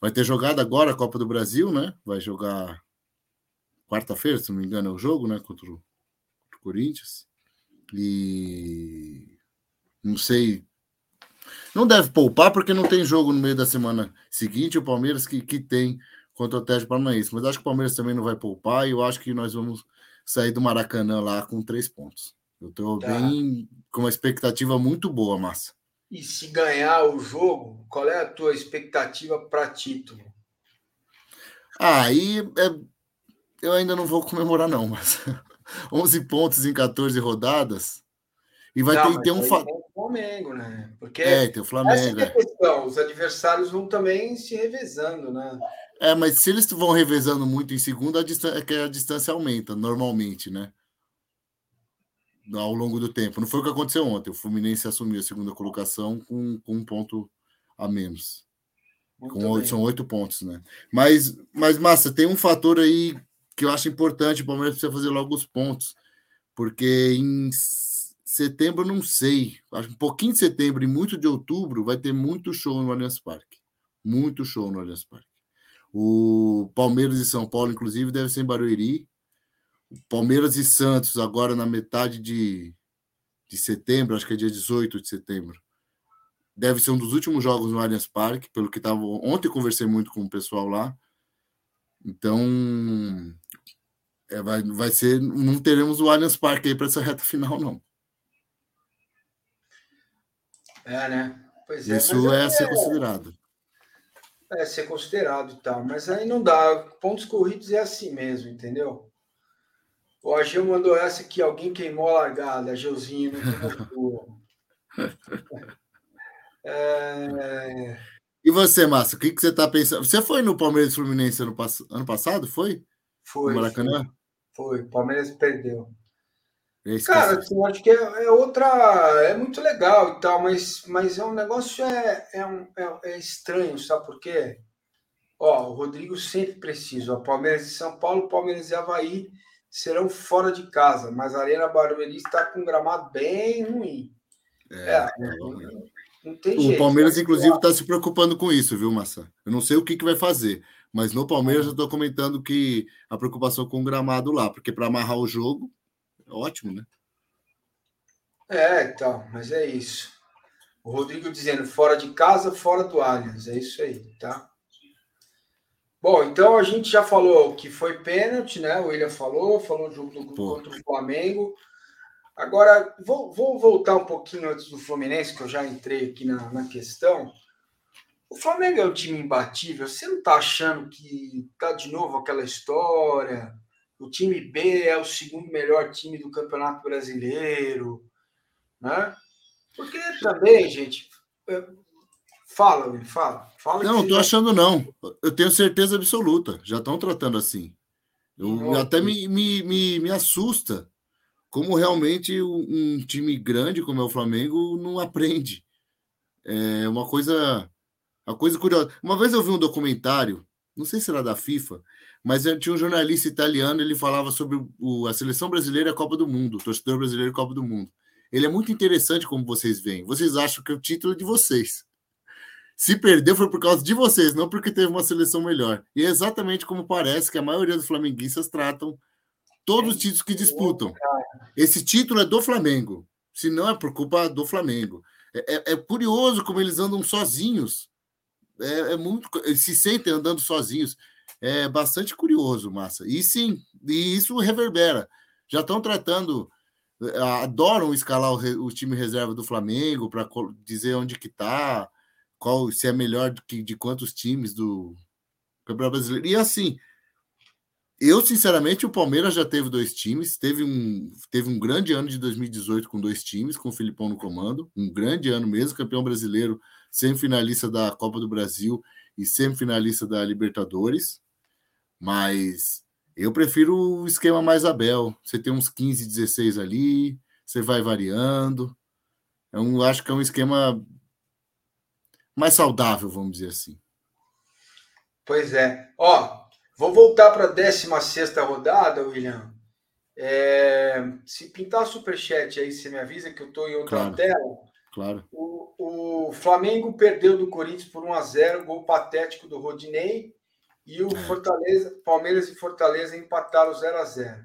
Vai ter jogado agora a Copa do Brasil, né? Vai jogar quarta-feira, se não me engano, é o jogo, né? Contra o, contra o Corinthians. E não sei. Não deve poupar porque não tem jogo no meio da semana seguinte. O Palmeiras que, que tem contra o Atlético Paranaense. Mas acho que o Palmeiras também não vai poupar e eu acho que nós vamos sair do Maracanã lá com três pontos. Eu estou tá. bem com uma expectativa muito boa, Massa. E se ganhar o jogo, qual é a tua expectativa para título? Ah, aí é, eu ainda não vou comemorar, não, mas (laughs) 11 pontos em 14 rodadas. E vai não, ter, ter um fato. o Flamengo, né? Porque é, tem o Flamengo. Essa é a é. questão. Os adversários vão também se revezando, né? É, mas se eles vão revezando muito em segunda, a distância, é que a distância aumenta normalmente, né? Ao longo do tempo. Não foi o que aconteceu ontem. O Fluminense assumiu a segunda colocação com, com um ponto a menos. Com, são oito pontos, né? Mas, mas, Massa, tem um fator aí que eu acho importante. O Palmeiras precisa fazer logo os pontos. Porque em setembro, não sei. Acho um pouquinho de setembro e muito de outubro vai ter muito show no Allianz Parque. Muito show no Allianz Parque. O Palmeiras e São Paulo, inclusive, deve ser em Barueri. O Palmeiras e Santos, agora na metade de, de setembro, acho que é dia 18 de setembro. Deve ser um dos últimos jogos no Allianz Parque, pelo que estava. Ontem conversei muito com o pessoal lá. Então, é, vai, vai ser. Não teremos o Allianz Parque aí para essa reta final, não. É, né? Pois é. Isso é, é ser considerado. É ser considerado e tal, mas aí não dá. Pontos corridos é assim mesmo, entendeu? O Agil mandou essa que alguém queimou a largada, Agilzinho, (laughs) é... E você, Márcio, o que, que você está pensando? Você foi no Palmeiras Fluminense ano, pass... ano passado? Foi? Foi. No Maracanã? Foi. O Palmeiras perdeu. Cara, assim, acho que é, é, outra. É muito legal e tal, mas, mas é um negócio é, é, um, é, é estranho, sabe por quê? Ó, o Rodrigo sempre precisa. O Palmeiras de São Paulo, Palmeiras e Havaí serão fora de casa, mas a Arena Barueri está com um gramado bem ruim. É, é, não, não tem o jeito. Palmeiras, inclusive, está se preocupando com isso, viu, Massa? Eu não sei o que, que vai fazer, mas no Palmeiras eu estou comentando que a preocupação com o gramado lá, porque para amarrar o jogo ótimo, né? É, então, mas é isso. O Rodrigo dizendo fora de casa, fora do Allianz. É isso aí, tá? Bom, então a gente já falou que foi pênalti, né? O William falou, falou jogo do, contra o Flamengo. Agora, vou, vou, voltar um pouquinho antes do Fluminense, que eu já entrei aqui na, na questão. O Flamengo é um time imbatível. Você não tá achando que tá de novo aquela história? O time B é o segundo melhor time do Campeonato Brasileiro, né? Porque também, gente, é, fala, fala, fala. Não, não tô achando não. Eu tenho certeza absoluta. Já estão tratando assim. Eu, até me, me, me, me assusta como realmente um time grande como é o Flamengo não aprende. É uma coisa, uma coisa curiosa. Uma vez eu vi um documentário, não sei se era da FIFA, mas tinha um jornalista italiano, ele falava sobre o, a seleção brasileira e a Copa do Mundo, o torcedor brasileiro e a Copa do Mundo. Ele é muito interessante como vocês veem. Vocês acham que o título é de vocês. Se perdeu foi por causa de vocês, não porque teve uma seleção melhor. E é exatamente como parece que a maioria dos flamenguistas tratam todos os títulos que disputam. Esse título é do Flamengo, se não é por culpa do Flamengo. É, é, é curioso como eles andam sozinhos. É, é muito, se sentem andando sozinhos é bastante curioso, Massa. E sim, e isso reverbera. Já estão tratando, eh, adoram escalar o, o time reserva do Flamengo para dizer onde que está, qual se é melhor do que de quantos times do Campeonato Brasileiro. E assim, eu sinceramente o Palmeiras já teve dois times, teve um teve um grande ano de 2018 com dois times, com o Filipão no comando, um grande ano mesmo, campeão brasileiro, semifinalista da Copa do Brasil e semifinalista da Libertadores. Mas eu prefiro o esquema mais Abel. Você tem uns 15, 16 ali, você vai variando. Eu acho que é um esquema mais saudável, vamos dizer assim. Pois é. Ó, vou voltar para a 16 rodada, William. É, se pintar superchat aí, você me avisa que eu estou em outra claro, tela. Claro. O, o Flamengo perdeu do Corinthians por 1 a 0 gol patético do Rodinei. E o Fortaleza, Palmeiras e Fortaleza empataram 0 a 0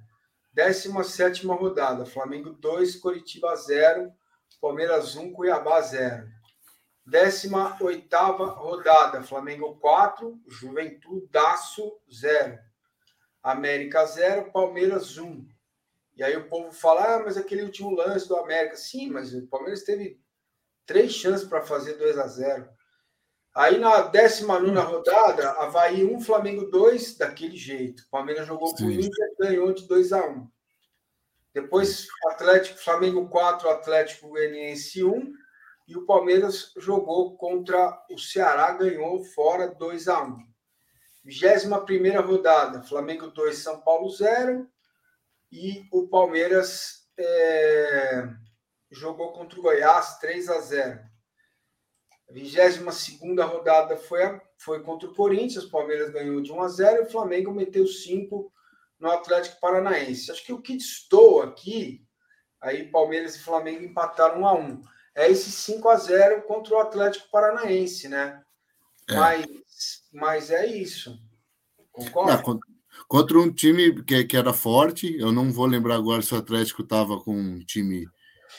17 rodada, Flamengo 2, Coritiba 0, Palmeiras 1, Cuiabá 0. 18 rodada, Flamengo 4, Juventudaço 0. América 0, Palmeiras 1. E aí o povo fala, ah, mas aquele último lance do América. Sim, mas o Palmeiras teve três chances para fazer 2 a 0 Aí na 19 rodada, Havaí 1, Flamengo 2, daquele jeito. O Palmeiras jogou com o Inter ganhou de 2 a 1 Depois, Atlético, Flamengo 4, Atlético Goianiense 1. E o Palmeiras jogou contra o Ceará, ganhou fora 2 a 1 21 rodada, Flamengo 2, São Paulo 0. E o Palmeiras é, jogou contra o Goiás 3 a 0. A 22 rodada foi, a, foi contra o Corinthians, o Palmeiras ganhou de 1 a 0 e o Flamengo meteu 5 no Atlético Paranaense. Acho que o que estou aqui, aí Palmeiras e Flamengo empataram 1 a 1 é esse 5 a 0 contra o Atlético Paranaense, né? É. Mas, mas é isso. Concorda? Não, contra um time que, que era forte, eu não vou lembrar agora se o Atlético estava com um time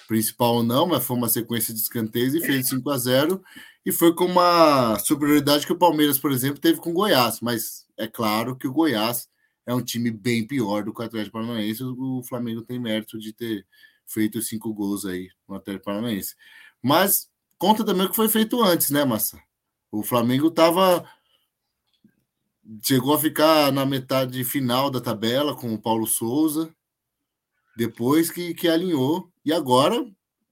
principal ou não, mas foi uma sequência de escanteios e fez 5 a 0 e foi com uma superioridade que o Palmeiras, por exemplo, teve com o Goiás, mas é claro que o Goiás é um time bem pior do que o Atlético Paranaense, o Flamengo tem mérito de ter feito cinco gols aí no Atlético Paranaense. Mas conta também o que foi feito antes, né, Massa? O Flamengo estava chegou a ficar na metade final da tabela com o Paulo Souza, depois que, que alinhou, e agora,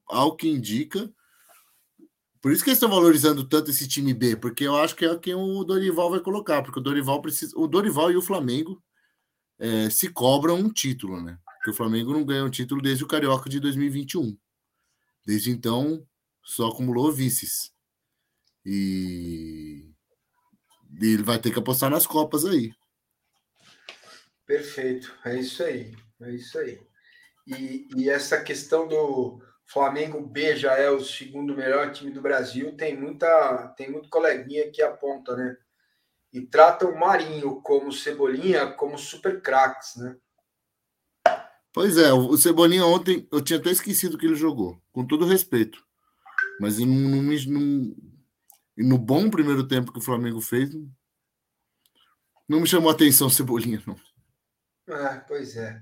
ao que indica, por isso que eles estão valorizando tanto esse time B, porque eu acho que é quem o Dorival vai colocar, porque o Dorival precisa. O Dorival e o Flamengo é, se cobram um título, né? Porque o Flamengo não ganha um título desde o Carioca de 2021. Desde então, só acumulou vices. E ele vai ter que apostar nas Copas aí. Perfeito, é isso aí, é isso aí. E, e essa questão do Flamengo B já é o segundo melhor time do Brasil, tem muita, tem muito coleguinha que aponta, né? E trata o Marinho como Cebolinha como super craques, né? Pois é, o Cebolinha ontem, eu tinha até esquecido que ele jogou, com todo respeito. Mas não, não, não, no bom primeiro tempo que o Flamengo fez, não me chamou a atenção Cebolinha, não. Ah, pois é.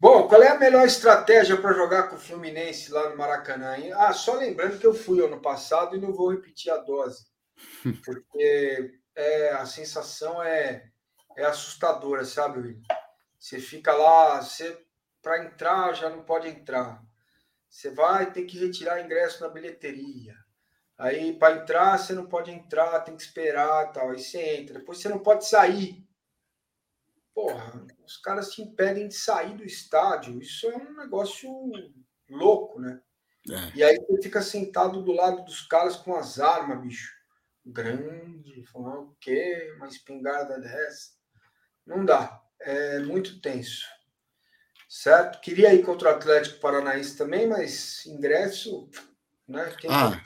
Bom, qual é a melhor estratégia para jogar com o Fluminense lá no Maracanã? Ah, só lembrando que eu fui ano passado e não vou repetir a dose, (laughs) porque é, a sensação é, é assustadora, sabe, Will? Você fica lá, você para entrar já não pode entrar. Você vai ter que retirar ingresso na bilheteria. Aí para entrar você não pode entrar, tem que esperar, tal. Aí você entra. Depois você não pode sair. Porra, os caras te impedem de sair do estádio. Isso é um negócio louco, né? É. E aí você fica sentado do lado dos caras com as armas, bicho. Grande, falando o quê? Uma espingarda dessa. Não dá é muito tenso. Certo? Queria ir contra o Atlético Paranaense também, mas ingresso, né? Quem ah,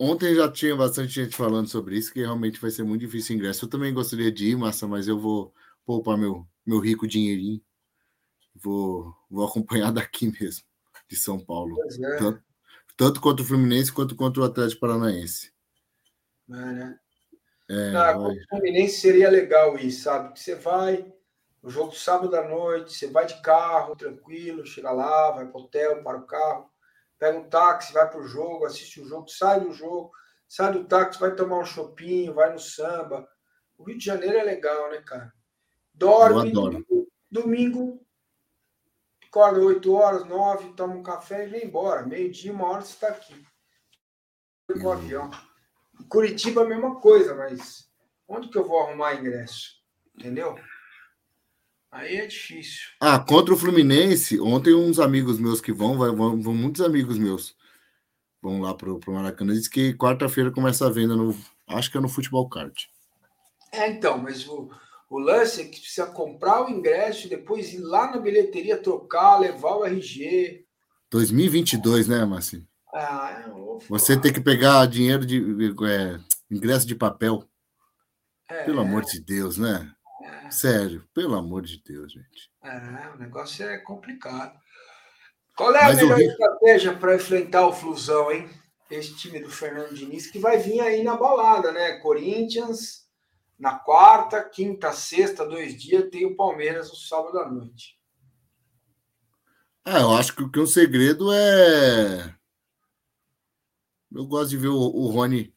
ontem já tinha bastante gente falando sobre isso, que realmente vai ser muito difícil ingresso. Eu também gostaria de ir, massa, mas eu vou poupar meu, meu rico dinheirinho. Vou, vou acompanhar daqui mesmo, de São Paulo. É. Tanto, tanto contra o Fluminense quanto contra o Atlético Paranaense. É, né? É, ah, o Fluminense seria legal isso, sabe? Que você vai, no jogo sábado à noite, você vai de carro, tranquilo, chega lá, vai para o hotel, para o carro, pega um táxi, vai para o jogo, assiste o jogo, sai do jogo, sai do táxi, vai tomar um chopinho, vai no samba. O Rio de Janeiro é legal, né, cara? Dorme, domingo, domingo, acorda 8 horas, 9, toma um café e vem embora. Meio-dia, uma hora você está aqui. Com o avião. Curitiba a mesma coisa, mas onde que eu vou arrumar ingresso? Entendeu? Aí é difícil. Ah, contra o Fluminense, ontem uns amigos meus que vão, vão, vão muitos amigos meus vão lá pro, pro Maracanã. Diz que quarta-feira começa a venda no. Acho que é no Futebol Card. É, então, mas o, o lance é que precisa comprar o ingresso e depois ir lá na bilheteria trocar, levar o RG. 2022, né, Marcinho? Ah, é Você tem que pegar dinheiro de é, ingresso de papel. É, pelo amor de Deus, né? É. Sério, pelo amor de Deus, gente. É, o negócio é complicado. Qual é a Mas melhor estratégia para enfrentar o Flusão, hein? Esse time do Fernando Diniz, que vai vir aí na balada, né? Corinthians, na quarta, quinta, sexta, dois dias, tem o Palmeiras no sábado à noite. Ah, eu acho que, que o segredo é. Eu gosto de ver o, o Rony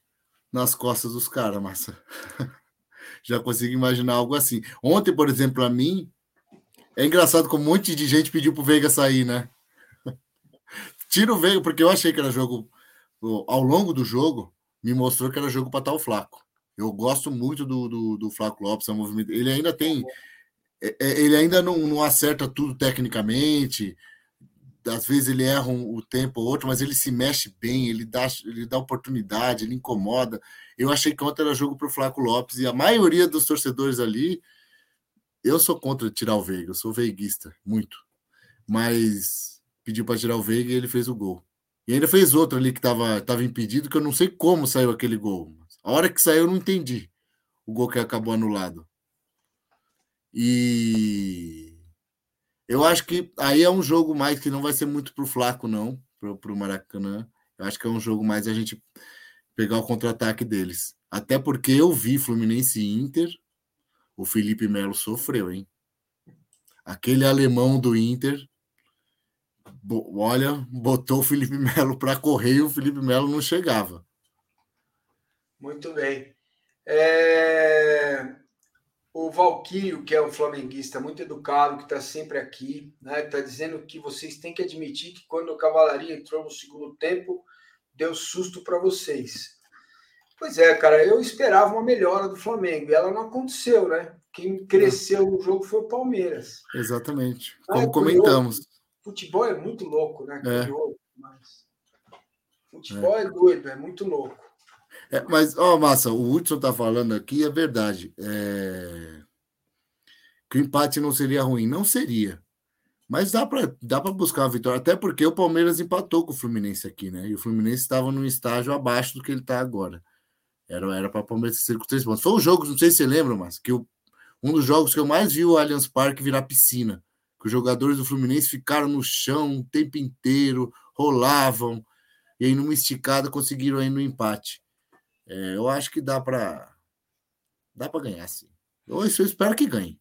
nas costas dos caras, massa. (laughs) Já consigo imaginar algo assim. Ontem, por exemplo, a mim, é engraçado como um monte de gente pediu pro Veiga sair, né? (laughs) Tira o Veiga, porque eu achei que era jogo. Ao longo do jogo, me mostrou que era jogo para o Flaco. Eu gosto muito do, do, do Flaco Lopes, é um movimento. Ele ainda tem. É, é, ele ainda não, não acerta tudo tecnicamente. Às vezes ele erra um, o tempo ou outro, mas ele se mexe bem, ele dá, ele dá oportunidade, ele incomoda. Eu achei que ontem era jogo para o Flaco Lopes e a maioria dos torcedores ali. Eu sou contra tirar o Veiga, eu sou veiguista, muito. Mas pediu para tirar o Veiga e ele fez o gol. E ainda fez outro ali que estava tava impedido, que eu não sei como saiu aquele gol. A hora que saiu, eu não entendi o gol que acabou anulado. E eu acho que aí é um jogo mais que não vai ser muito pro Flaco, não, pro, pro Maracanã. Eu acho que é um jogo mais a gente pegar o contra-ataque deles. Até porque eu vi Fluminense e Inter, o Felipe Melo sofreu, hein? Aquele alemão do Inter, olha, botou o Felipe (laughs) Melo para correr e o Felipe Melo não chegava. Muito bem. É... O Valquírio, que é um flamenguista muito educado, que está sempre aqui, né? Está dizendo que vocês têm que admitir que quando o Cavalaria entrou no segundo tempo, deu susto para vocês. Pois é, cara, eu esperava uma melhora do Flamengo e ela não aconteceu, né? Quem cresceu no jogo foi o Palmeiras. Exatamente. Como é, comentamos. Futebol é muito louco, né? É. Mas... Futebol é. é doido, é muito louco. É, mas, ó, Massa, o Hudson tá falando aqui, é verdade. É... Que o empate não seria ruim. Não seria. Mas dá para dá buscar a vitória, até porque o Palmeiras empatou com o Fluminense aqui, né? E o Fluminense estava num estágio abaixo do que ele está agora. Era era para o Palmeiras ser com três pontos. Foi um jogo, não sei se você lembra, mas que o, um dos jogos que eu mais vi o Allianz Parque virar piscina. Que os jogadores do Fluminense ficaram no chão o tempo inteiro, rolavam, e aí numa esticada conseguiram aí no empate. É, eu acho que dá para dá para ganhar, sim. Eu, eu espero que ganhe.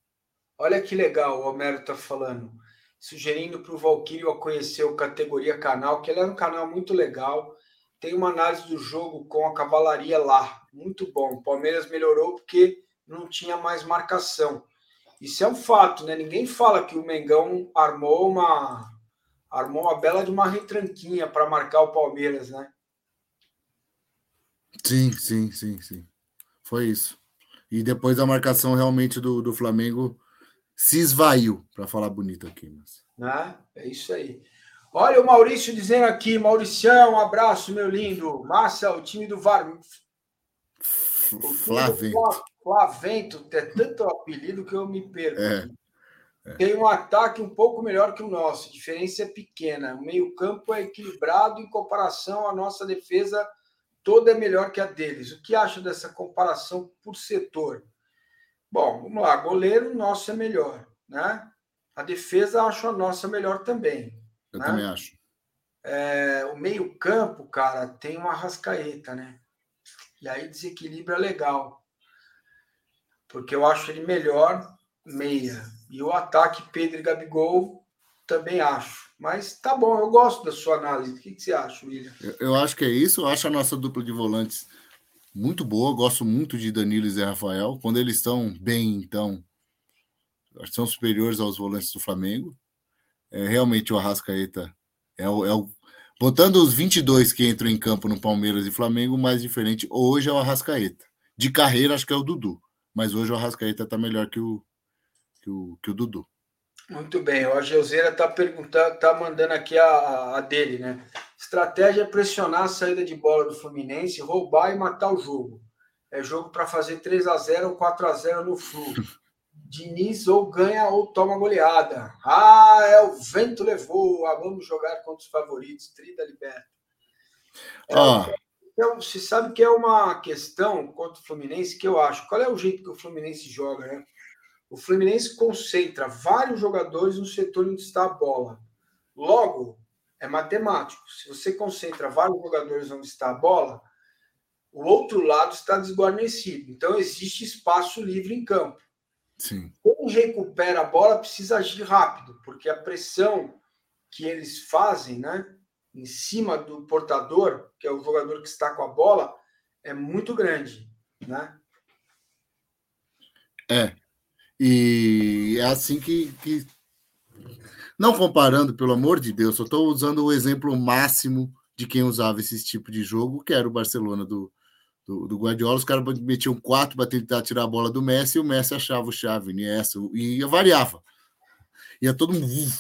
Olha que legal o Homero está falando, sugerindo para o Valquírio conhecer o Categoria Canal, que ele é um canal muito legal. Tem uma análise do jogo com a cavalaria lá, muito bom. O Palmeiras melhorou porque não tinha mais marcação. Isso é um fato, né? Ninguém fala que o Mengão armou uma armou uma bela de uma retranquinha para marcar o Palmeiras, né? Sim, sim, sim, sim. Foi isso. E depois a marcação realmente do, do Flamengo se esvaiu, para falar bonito aqui. Mas... Ah, é isso aí. Olha o Maurício dizendo aqui, Mauricião, um abraço, meu lindo. Massa, o time do VAR. Flavento. Flavento, é tanto apelido que eu me perco. É, é. Tem um ataque um pouco melhor que o nosso, a diferença é pequena. O meio-campo é equilibrado em comparação à nossa defesa toda é melhor que a deles. O que acha dessa comparação por setor? Bom, vamos lá. Goleiro, nosso é melhor, né? A defesa, acho a nossa melhor também. Eu né? também acho. É, o meio-campo, cara, tem uma rascaeta, né? E aí desequilibra legal. Porque eu acho ele melhor meia. E o ataque Pedro e Gabigol também acho. Mas tá bom, eu gosto da sua análise. O que, que você acha, William? Eu, eu, acho que é isso. Eu acho a nossa dupla de volantes muito boa. Gosto muito de Danilo e Zé Rafael. Quando eles estão bem, então, são superiores aos volantes do Flamengo. É, realmente o Arrascaeta é o, é o. Botando os 22 que entram em campo no Palmeiras e Flamengo, o mais diferente hoje é o Arrascaeta. De carreira, acho que é o Dudu. Mas hoje o Arrascaeta tá melhor que o, que o, que o Dudu. Muito bem, o Ageuzeira está perguntando, está mandando aqui a, a, dele, né? Estratégia é pressionar a saída de bola do Fluminense, roubar e matar o jogo. É jogo para fazer 3 a 0 ou 4 a 0 no Flu. (laughs) Diniz ou ganha ou toma goleada. Ah, é o vento levou. Ah, vamos jogar contra os favoritos. Trida liberta. É, ah. Então, você sabe que é uma questão contra o Fluminense que eu acho. Qual é o jeito que o Fluminense joga, né? O Fluminense concentra vários jogadores no setor onde está a bola. Logo, é matemático. Se você concentra vários jogadores onde está a bola, o outro lado está desguarnecido. Então, existe espaço livre em campo. Sim. Quem recupera a bola precisa agir rápido, porque a pressão que eles fazem, né? Em cima do portador, que é o jogador que está com a bola, é muito grande, né? É. E é assim que, que... Não comparando, pelo amor de Deus, só estou usando o exemplo máximo de quem usava esse tipo de jogo, que era o Barcelona do, do, do Guardiola. Os caras metiam quatro para tentar tirar a bola do Messi e o Messi achava o chave, essa e variava. Ia todo mundo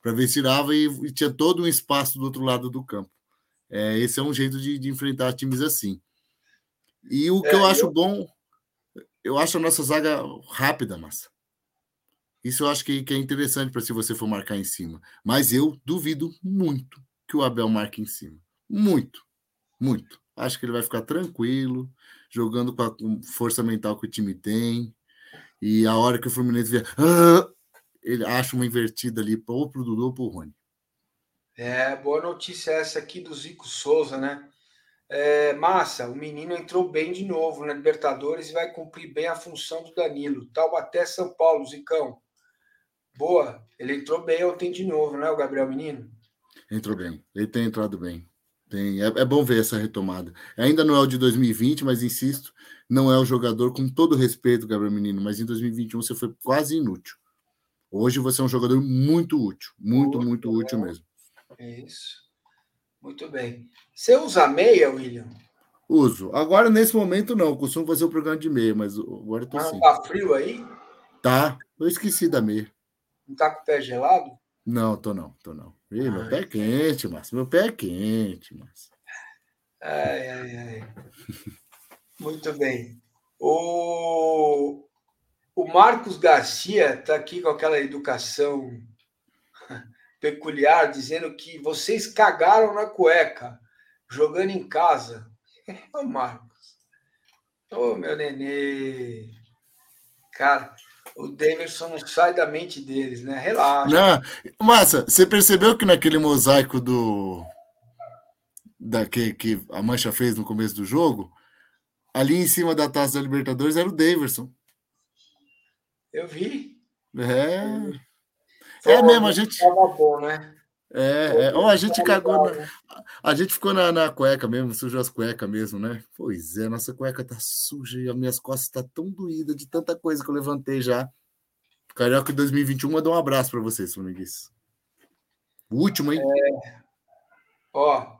para ver se tirava e, e, tinha todo um espaço do outro lado do campo. É, esse é um jeito de, de enfrentar times assim. E o que é, eu acho eu... bom, eu acho a nossa zaga rápida, massa. Isso eu acho que, que é interessante para se você for marcar em cima. Mas eu duvido muito que o Abel marque em cima. Muito, muito. Acho que ele vai ficar tranquilo, jogando com a força mental que o time tem. E a hora que o Fluminense vier, ah! ele acha uma invertida ali ou pro Dudu ou pro Rony. É, boa notícia essa aqui do Zico Souza, né? É, massa, o menino entrou bem de novo na Libertadores e vai cumprir bem a função do Danilo. Taubaté, São Paulo, Zicão. Boa, ele entrou bem ontem de novo, né, o Gabriel Menino? Entrou bem, ele tem entrado bem. Tem, é, é bom ver essa retomada. Ainda não é o de 2020, mas insisto, não é o jogador, com todo respeito, Gabriel Menino, mas em 2021 você foi quase inútil. Hoje você é um jogador muito útil, muito, muito, muito útil mesmo. Isso. Muito bem. Você usa meia, William? Uso. Agora, nesse momento, não. Eu costumo fazer o programa de meia, mas agora eu tô ah, sim. Tá frio aí? Tá. Eu esqueci da meia. Não tá com o pé gelado? Não, tô não, tô não. Ih, meu pé é quente, Márcio. Meu pé é quente, Márcio. Ai, ai, ai. (laughs) Muito bem. O, o Marcos Garcia está aqui com aquela educação peculiar, dizendo que vocês cagaram na cueca, jogando em casa. (laughs) Ô, Marcos. Ô, meu nenê. Cara, o Davidson não sai da mente deles, né? Relaxa. Não, Massa, você percebeu que naquele mosaico do. Da, que, que a Mancha fez no começo do jogo, ali em cima da taça da Libertadores era o Davidson. Eu vi. É. É mesmo, a gente. Bom, né? É, é. Ou a gente cagou. Na... A gente ficou na, na cueca mesmo, sujou as cuecas mesmo, né? Pois é, nossa cueca tá suja e as minhas costas tá tão doídas de tanta coisa que eu levantei já. Carioca 2021 mandou um abraço para vocês, Flamenguista. O último, hein? É... Ó,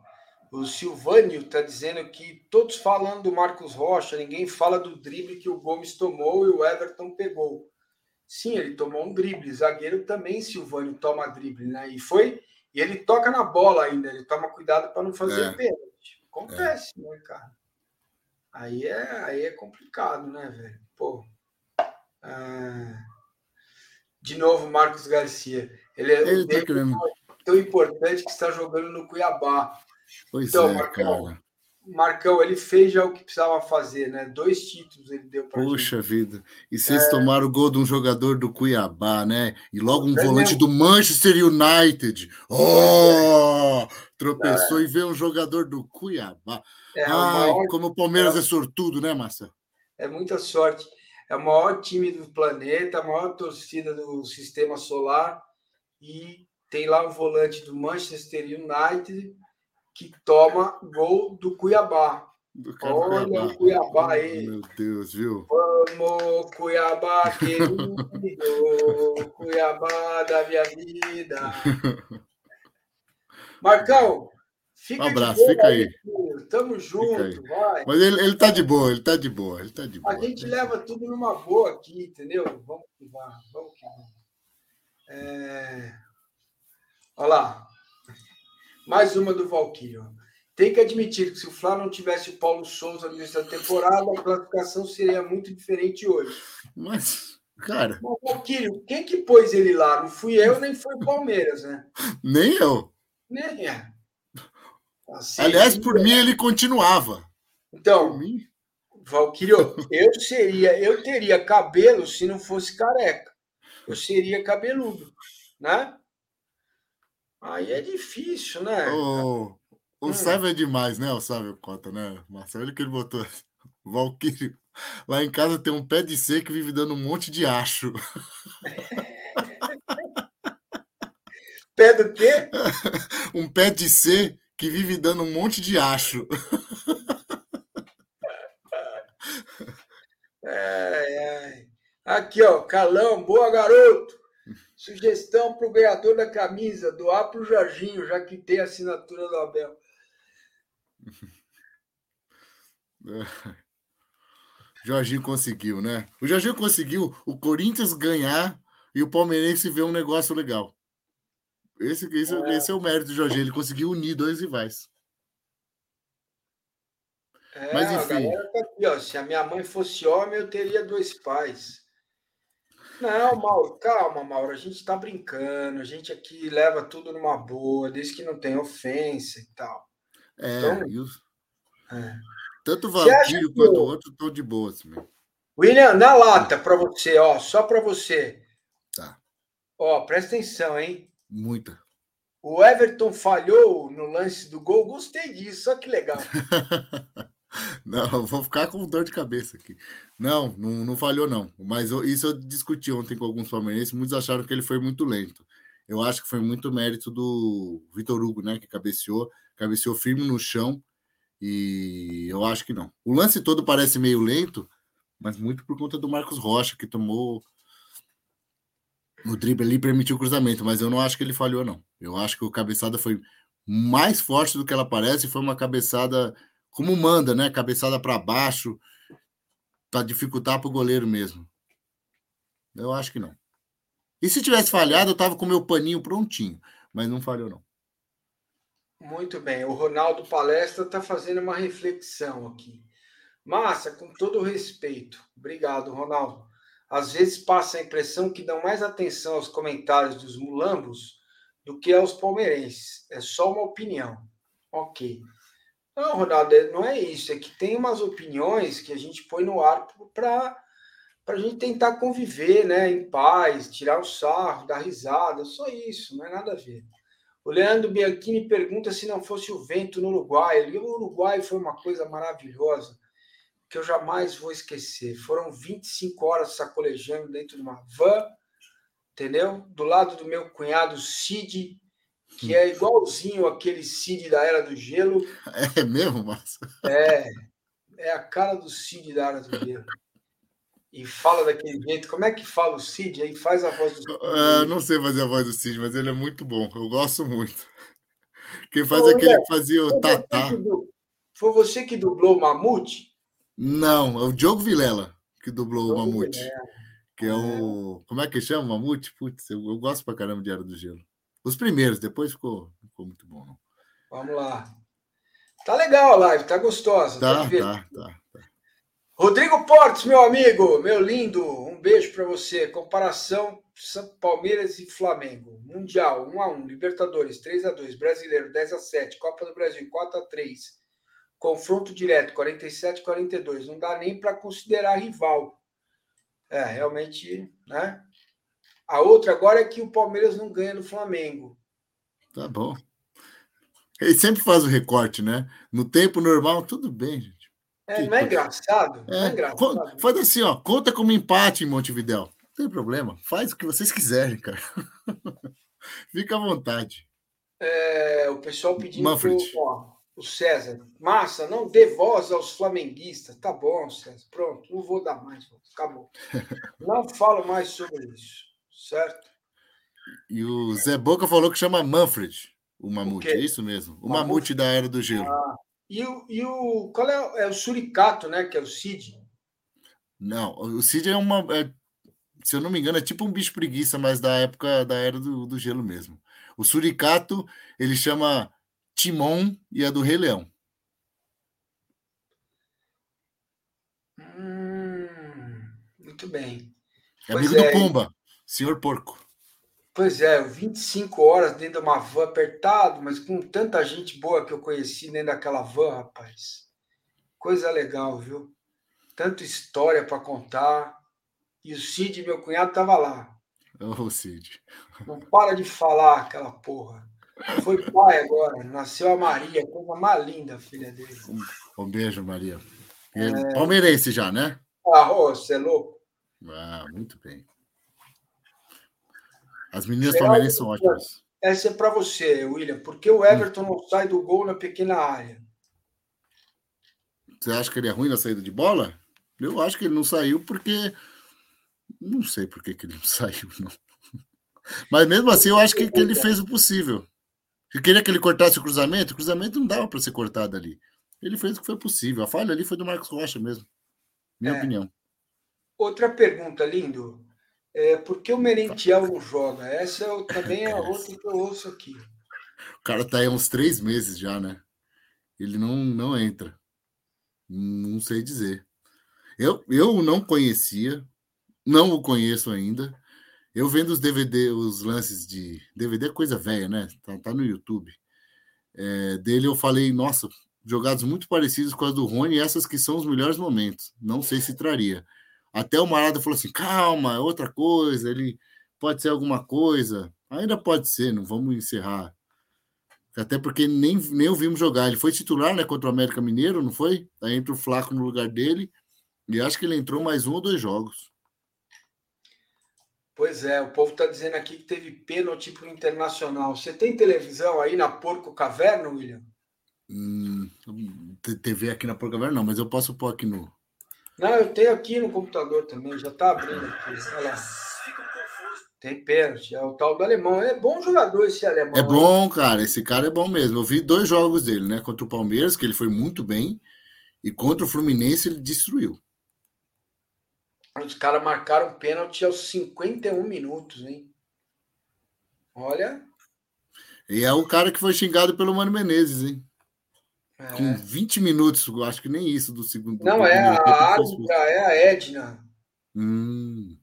o Silvânio tá dizendo que todos falando do Marcos Rocha, ninguém fala do drible que o Gomes tomou e o Everton pegou. Sim, ele tomou um drible. Zagueiro também, Silvânio, toma drible, né? E foi. E ele toca na bola ainda, ele toma cuidado para não fazer é. pênalti. Acontece, é. né, cara? Aí é, aí é complicado, né, velho? Pô. Ah, de novo, Marcos Garcia. Ele é ele tá tão importante que está jogando no Cuiabá. Pois então, é, Marcão, cara. Marcão, ele fez já o que precisava fazer, né? Dois títulos ele deu para Puxa gente. vida. E vocês é... tomaram o gol de um jogador do Cuiabá, né? E logo um é volante mesmo. do Manchester United. Oh! Tropeçou é. e veio um jogador do Cuiabá. É, Ai, maior... como o Palmeiras é... é sortudo, né, Massa? É muita sorte. É o maior time do planeta, a maior torcida do sistema solar. E tem lá um volante do Manchester United que toma gol do Cuiabá. Do Olha Cuiabá. o Cuiabá aí. Meu Deus, viu? Vamos, Cuiabá, querido. Cuiabá da minha vida. (laughs) Marcão, fica um abraço, fica aí. aí. Tamo junto, vai. Mas ele, ele tá de boa, ele tá de boa, ele tá de boa. A gente leva tudo numa boa aqui, entendeu? Vamos que vamos, vamos que vamos. É... Olha lá. Mais uma do Valkyrie. Tem que admitir que se o Flamengo não tivesse o Paulo Souza no início da temporada, a classificação seria muito diferente hoje. Mas, cara. Mas, Valkyrie, quem que pôs ele lá? Não fui eu, nem foi o Palmeiras, né? Nem eu. Nem é. Assim, Aliás, por mim, ele continuava. Então, Valkyrie, eu seria, eu teria cabelo se não fosse careca. Eu seria cabeludo, né? Aí é difícil, né? O, o hum. Sávio é demais, né? O Sávio Cota, né? Marcelo, olha que ele botou. (laughs) Valkyrie. Lá em casa tem um pé de seco que vive dando um monte de acho. Pé do quê? um pé de C que vive dando um monte de acho. Ai, ai. Aqui, ó, Calão, boa garoto. Sugestão para o ganhador da camisa, doar para o Jorginho, já que tem a assinatura do Abel. (laughs) Jorginho conseguiu, né? O Jorginho conseguiu o Corinthians ganhar e o Palmeirense ver um negócio legal. Esse, esse é. esse é o mérito do Jorginho, ele conseguiu unir dois rivais. É, Mas enfim. A tá aqui, ó, se a minha mãe fosse homem, eu teria dois pais. Não, Mauro, calma, Mauro. A gente está brincando, a gente aqui leva tudo numa boa, desde que não tem ofensa e tal. É, então, é. tanto o Valkyrio quanto o outro estão de boa. Assim, William, na lata para você, ó, só para você. Tá. Ó, presta atenção, hein? Muita. O Everton falhou no lance do gol, gostei disso, olha que legal. (laughs) (laughs) Não, vou ficar com dor de cabeça aqui. Não, não, não falhou, não. Mas eu, isso eu discuti ontem com alguns palmeirenses. Muitos acharam que ele foi muito lento. Eu acho que foi muito mérito do Vitor Hugo, né? Que cabeceou, cabeceou firme no chão. E eu acho que não. O lance todo parece meio lento, mas muito por conta do Marcos Rocha, que tomou no drible ali permitiu o cruzamento, mas eu não acho que ele falhou, não. Eu acho que o cabeçada foi mais forte do que ela parece, foi uma cabeçada como manda, né? Cabeçada para baixo, para dificultar para o goleiro mesmo. Eu acho que não. E se tivesse falhado, eu tava com meu paninho prontinho, mas não falhou não. Muito bem. O Ronaldo Palestra está fazendo uma reflexão aqui. Massa, com todo respeito. Obrigado, Ronaldo. Às vezes passa a impressão que dão mais atenção aos comentários dos mulambos do que aos palmeirenses. É só uma opinião. Ok. Não, Ronaldo, é, não é isso. É que tem umas opiniões que a gente põe no ar para a gente tentar conviver né, em paz, tirar o sarro, dar risada. Só isso, não é nada a ver. O Leandro Bianchini pergunta se não fosse o vento no Uruguai. o Uruguai foi uma coisa maravilhosa que eu jamais vou esquecer. Foram 25 horas sacolejando dentro de uma van, entendeu? Do lado do meu cunhado Cid, que é igualzinho aquele Cid da Era do Gelo. (laughs) É mesmo, Márcio? É, é a cara do Cid da Era do Gelo. E fala daquele jeito. Como é que fala o Cid? Aí faz a voz do Cid. É, não sei fazer a voz do Cid, mas ele é muito bom. Eu gosto muito. Quem faz Ô, aquele que fazia o Tatá. Foi você que dublou o Mamute? Não, é o Diogo Vilela que dublou Diogo o Mamute. Vilela. Que é o. Como é que chama o Mamute? Putz, eu, eu gosto pra caramba de Era do Gelo. Os primeiros, depois ficou, ficou muito bom. Não. Vamos lá. Tá legal a live, tá gostosa. Tá, tá, tá, tá, Rodrigo Portes, meu amigo, meu lindo, um beijo para você. Comparação Palmeiras e Flamengo. Mundial, 1 a 1 Libertadores, 3 a 2 Brasileiro, 10 a 7 Copa do Brasil, 4 a 3 Confronto direto, 47 a 42 Não dá nem para considerar rival. É, realmente, né? A outra agora é que o Palmeiras não ganha no Flamengo. Tá bom. Ele sempre faz o recorte, né? No tempo normal, tudo bem, gente. É, não é engraçado? É, não é engraçado. Faz assim, ó. Conta como empate em Montevidéu. Não tem problema. Faz o que vocês quiserem, cara. (laughs) Fica à vontade. É, o pessoal pedindo pro, ó, o César. Massa, não dê voz aos flamenguistas. Tá bom, César. Pronto, não vou dar mais. Acabou. (laughs) Não falo mais sobre isso. Certo. E o Zé Boca falou que chama Manfred, o mamute, o é isso mesmo? O mamute, mamute da Era do Gelo. Ah, e, o, e o. Qual é, é o suricato, né? Que é o Cid? Não, o Cid é uma. É, se eu não me engano, é tipo um bicho preguiça, mas da época da Era do, do Gelo mesmo. O suricato, ele chama Timon e é do Rei Leão. Hum, muito bem. É amigo é, do Pumba. Senhor Porco. Pois é, 25 horas dentro de uma van apertado, mas com tanta gente boa que eu conheci dentro daquela van, rapaz. Coisa legal, viu? Tanta história para contar. E o Cid, meu cunhado, tava lá. Ô, oh, Cid. Não para de falar aquela porra. Foi pai agora, nasceu a Maria, coisa mais linda, filha dele. Um, um beijo, Maria. É... Palmeirense já, né? Ah, você é louco. Ah, muito bem. As meninas palmeirenses são ótimas. essa é para você, William. Por que o Everton não sai do gol na pequena área? Você acha que ele é ruim na saída de bola? Eu acho que ele não saiu porque. Não sei por que, que ele não (laughs) saiu, não. Mas mesmo assim, eu acho que, que ele fez o possível. Eu queria que ele cortasse o cruzamento, o cruzamento não dava para ser cortado ali. Ele fez o que foi possível. A falha ali foi do Marcos Rocha mesmo. Minha é. opinião. Outra pergunta, lindo. É, por que o Merentiel não joga? Essa eu, também é outra que eu ouço aqui. O cara tá aí uns três meses já, né? Ele não, não entra. Não sei dizer. Eu, eu não conhecia, não o conheço ainda. Eu vendo os DVD, os lances de. DVD é coisa velha, né? Tá, tá no YouTube. É, dele eu falei, nossa, jogados muito parecidos com as do Rony, essas que são os melhores momentos. Não sei se traria. Até o Marada falou assim: calma, é outra coisa, ele pode ser alguma coisa. Ainda pode ser, não vamos encerrar. Até porque nem, nem ouvimos jogar. Ele foi titular né, contra o América Mineiro, não foi? Aí entra o Flaco no lugar dele. E acho que ele entrou mais um ou dois jogos. Pois é, o povo está dizendo aqui que teve pênalti para o Internacional. Você tem televisão aí na Porco Caverna, William? Hum, TV aqui na Porco Caverna não, mas eu posso pôr aqui no, não, eu tenho aqui no computador também, já está abrindo aqui. Olha lá. Tem pênalti, é o tal do alemão. É bom jogador esse alemão. É bom, cara. Esse cara é bom mesmo. Eu vi dois jogos dele, né? Contra o Palmeiras, que ele foi muito bem, e contra o Fluminense ele destruiu. Os caras marcaram pênalti aos 51 minutos, hein? Olha. E é o cara que foi xingado pelo Mano Menezes, hein? É. Com 20 minutos, eu acho que nem isso do segundo. Não, é a árbitra, é a Edna. Hum.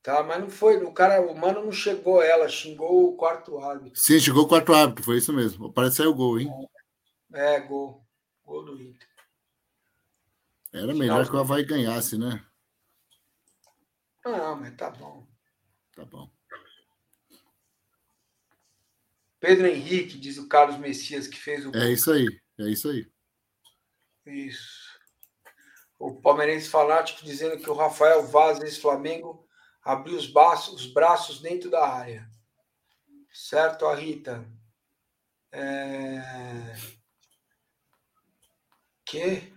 Tá, mas não foi. O cara, o mano não chegou ela, xingou o quarto árbitro. Sim, chegou o quarto árbitro, foi isso mesmo. Parece que saiu o gol, hein? É, gol. Gol do Inter. Era melhor que o Havaí ganhasse, né? Não, mas tá bom. Tá bom. Pedro Henrique, diz o Carlos Messias, que fez o. É isso aí. É isso aí. Isso. O palmeirense fanático dizendo que o Rafael Vaz, ex-Flamengo, abriu os braços, os braços dentro da área. Certo, a Rita? É... Que?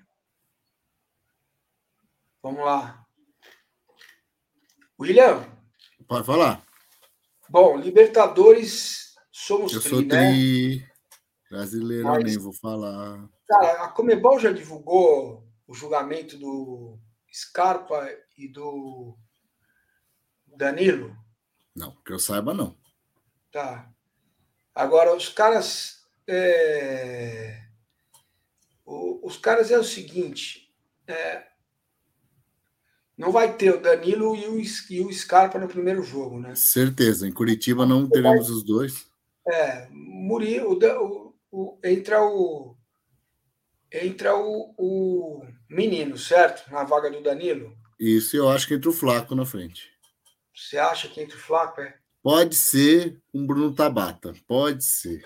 Vamos lá. William? Pode falar. Bom, Libertadores, somos Eu tri, sou tri. Né? Brasileiro Mas, nem vou falar. Cara, a Comebol já divulgou o julgamento do Scarpa e do Danilo? Não, que eu saiba, não. Tá. Agora, os caras. É... O, os caras é o seguinte. É... Não vai ter o Danilo e o, e o Scarpa no primeiro jogo, né? Certeza. Em Curitiba não teremos os dois. É, Murilo, o, o, entra o entra o, o menino, certo? Na vaga do Danilo. Isso, eu acho que entra o Flaco na frente. Você acha que entra o Flaco, é? Pode ser um Bruno Tabata, pode ser.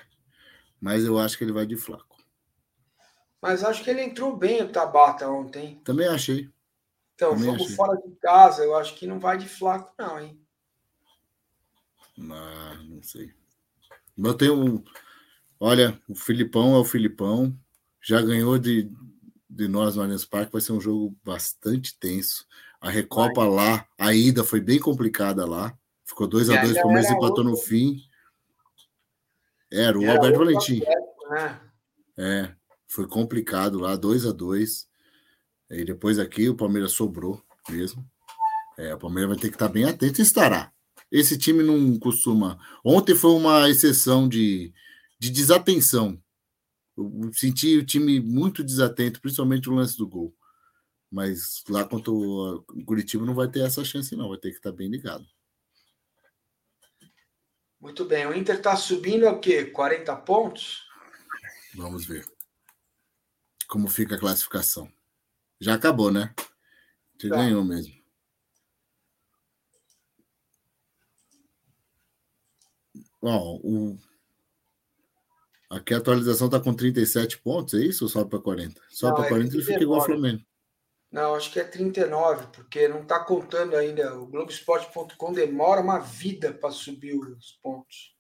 Mas eu acho que ele vai de Flaco. Mas acho que ele entrou bem o Tabata ontem. Também achei. Então, Também jogo achei. fora de casa, eu acho que não vai de Flaco, não, hein? Não, ah, não sei. Eu tenho um Olha, o Filipão é o Filipão, já ganhou de, de nós no Allianz Parque, vai ser um jogo bastante tenso. A Recopa vai. lá, a ida foi bem complicada lá. Ficou 2 a 2 o Palmeiras empatou no fim. Era o era Alberto Valentim. né? É, foi complicado lá, 2 a 2 E depois aqui o Palmeiras sobrou mesmo. É, o Palmeiras vai ter que estar bem atento e estará. Esse time não costuma. Ontem foi uma exceção de, de desatenção. Eu senti o time muito desatento, principalmente o lance do gol. Mas lá contra o Curitiba não vai ter essa chance, não. Vai ter que estar bem ligado. Muito bem. O Inter está subindo a quê? 40 pontos? Vamos ver. Como fica a classificação. Já acabou, né? Você tá. ganhou mesmo. Bom, o Aqui a atualização está com 37 pontos, é isso ou sobe para 40? Sobe para 40 é ele fica igual ao Flamengo. Não, acho que é 39, porque não está contando ainda. O Globoesporte.com demora uma vida para subir os pontos.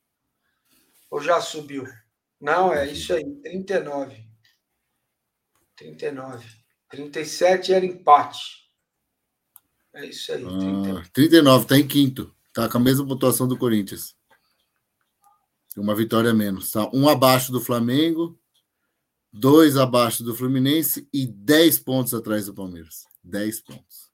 Ou já subiu? Não, é isso aí, 39. 39. 37 era empate. É isso aí. Ah, 39, está em quinto. Está com a mesma pontuação do Corinthians. Uma vitória menos. Tá um abaixo do Flamengo, dois abaixo do Fluminense e 10 pontos atrás do Palmeiras. 10 pontos.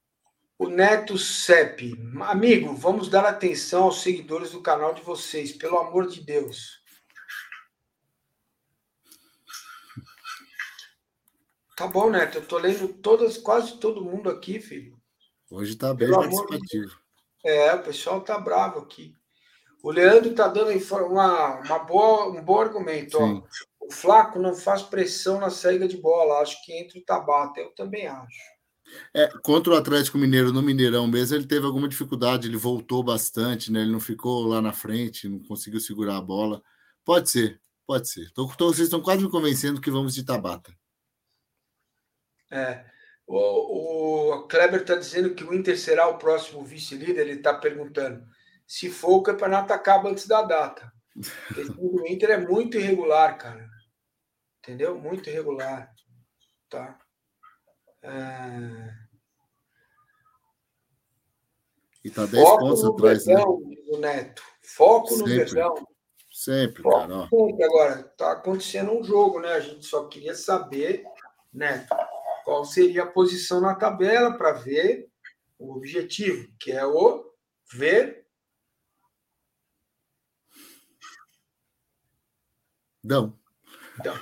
O Neto Cep. Amigo, vamos dar atenção aos seguidores do canal de vocês, pelo amor de Deus. Tá bom, Neto. Eu tô lendo todas, quase todo mundo aqui, filho. Hoje tá bem Pelo participativo. É, o pessoal tá bravo aqui. O Leandro tá dando uma, uma boa, um bom argumento. Ó. O Flaco não faz pressão na saída de bola. Acho que entra o Tabata. Eu também acho. É, contra o Atlético Mineiro no Mineirão mesmo, ele teve alguma dificuldade, ele voltou bastante, né? Ele não ficou lá na frente, não conseguiu segurar a bola. Pode ser, pode ser. Tô, tô, vocês estão quase me convencendo que vamos de Tabata. É. O, o Kleber está dizendo que o Inter será o próximo vice-líder. Ele está perguntando se for o campeonato acaba antes da data. O Inter é muito irregular, cara. Entendeu? Muito irregular. Tá? É... E tá 10 Foco pontos atrás, né? versão, né? O Neto. Foco sempre, no versão. Sempre, Foco cara. Sempre. Agora, tá acontecendo um jogo, né? A gente só queria saber, Neto, qual seria a posição na tabela para ver o objetivo, que é o ver. Não. Então,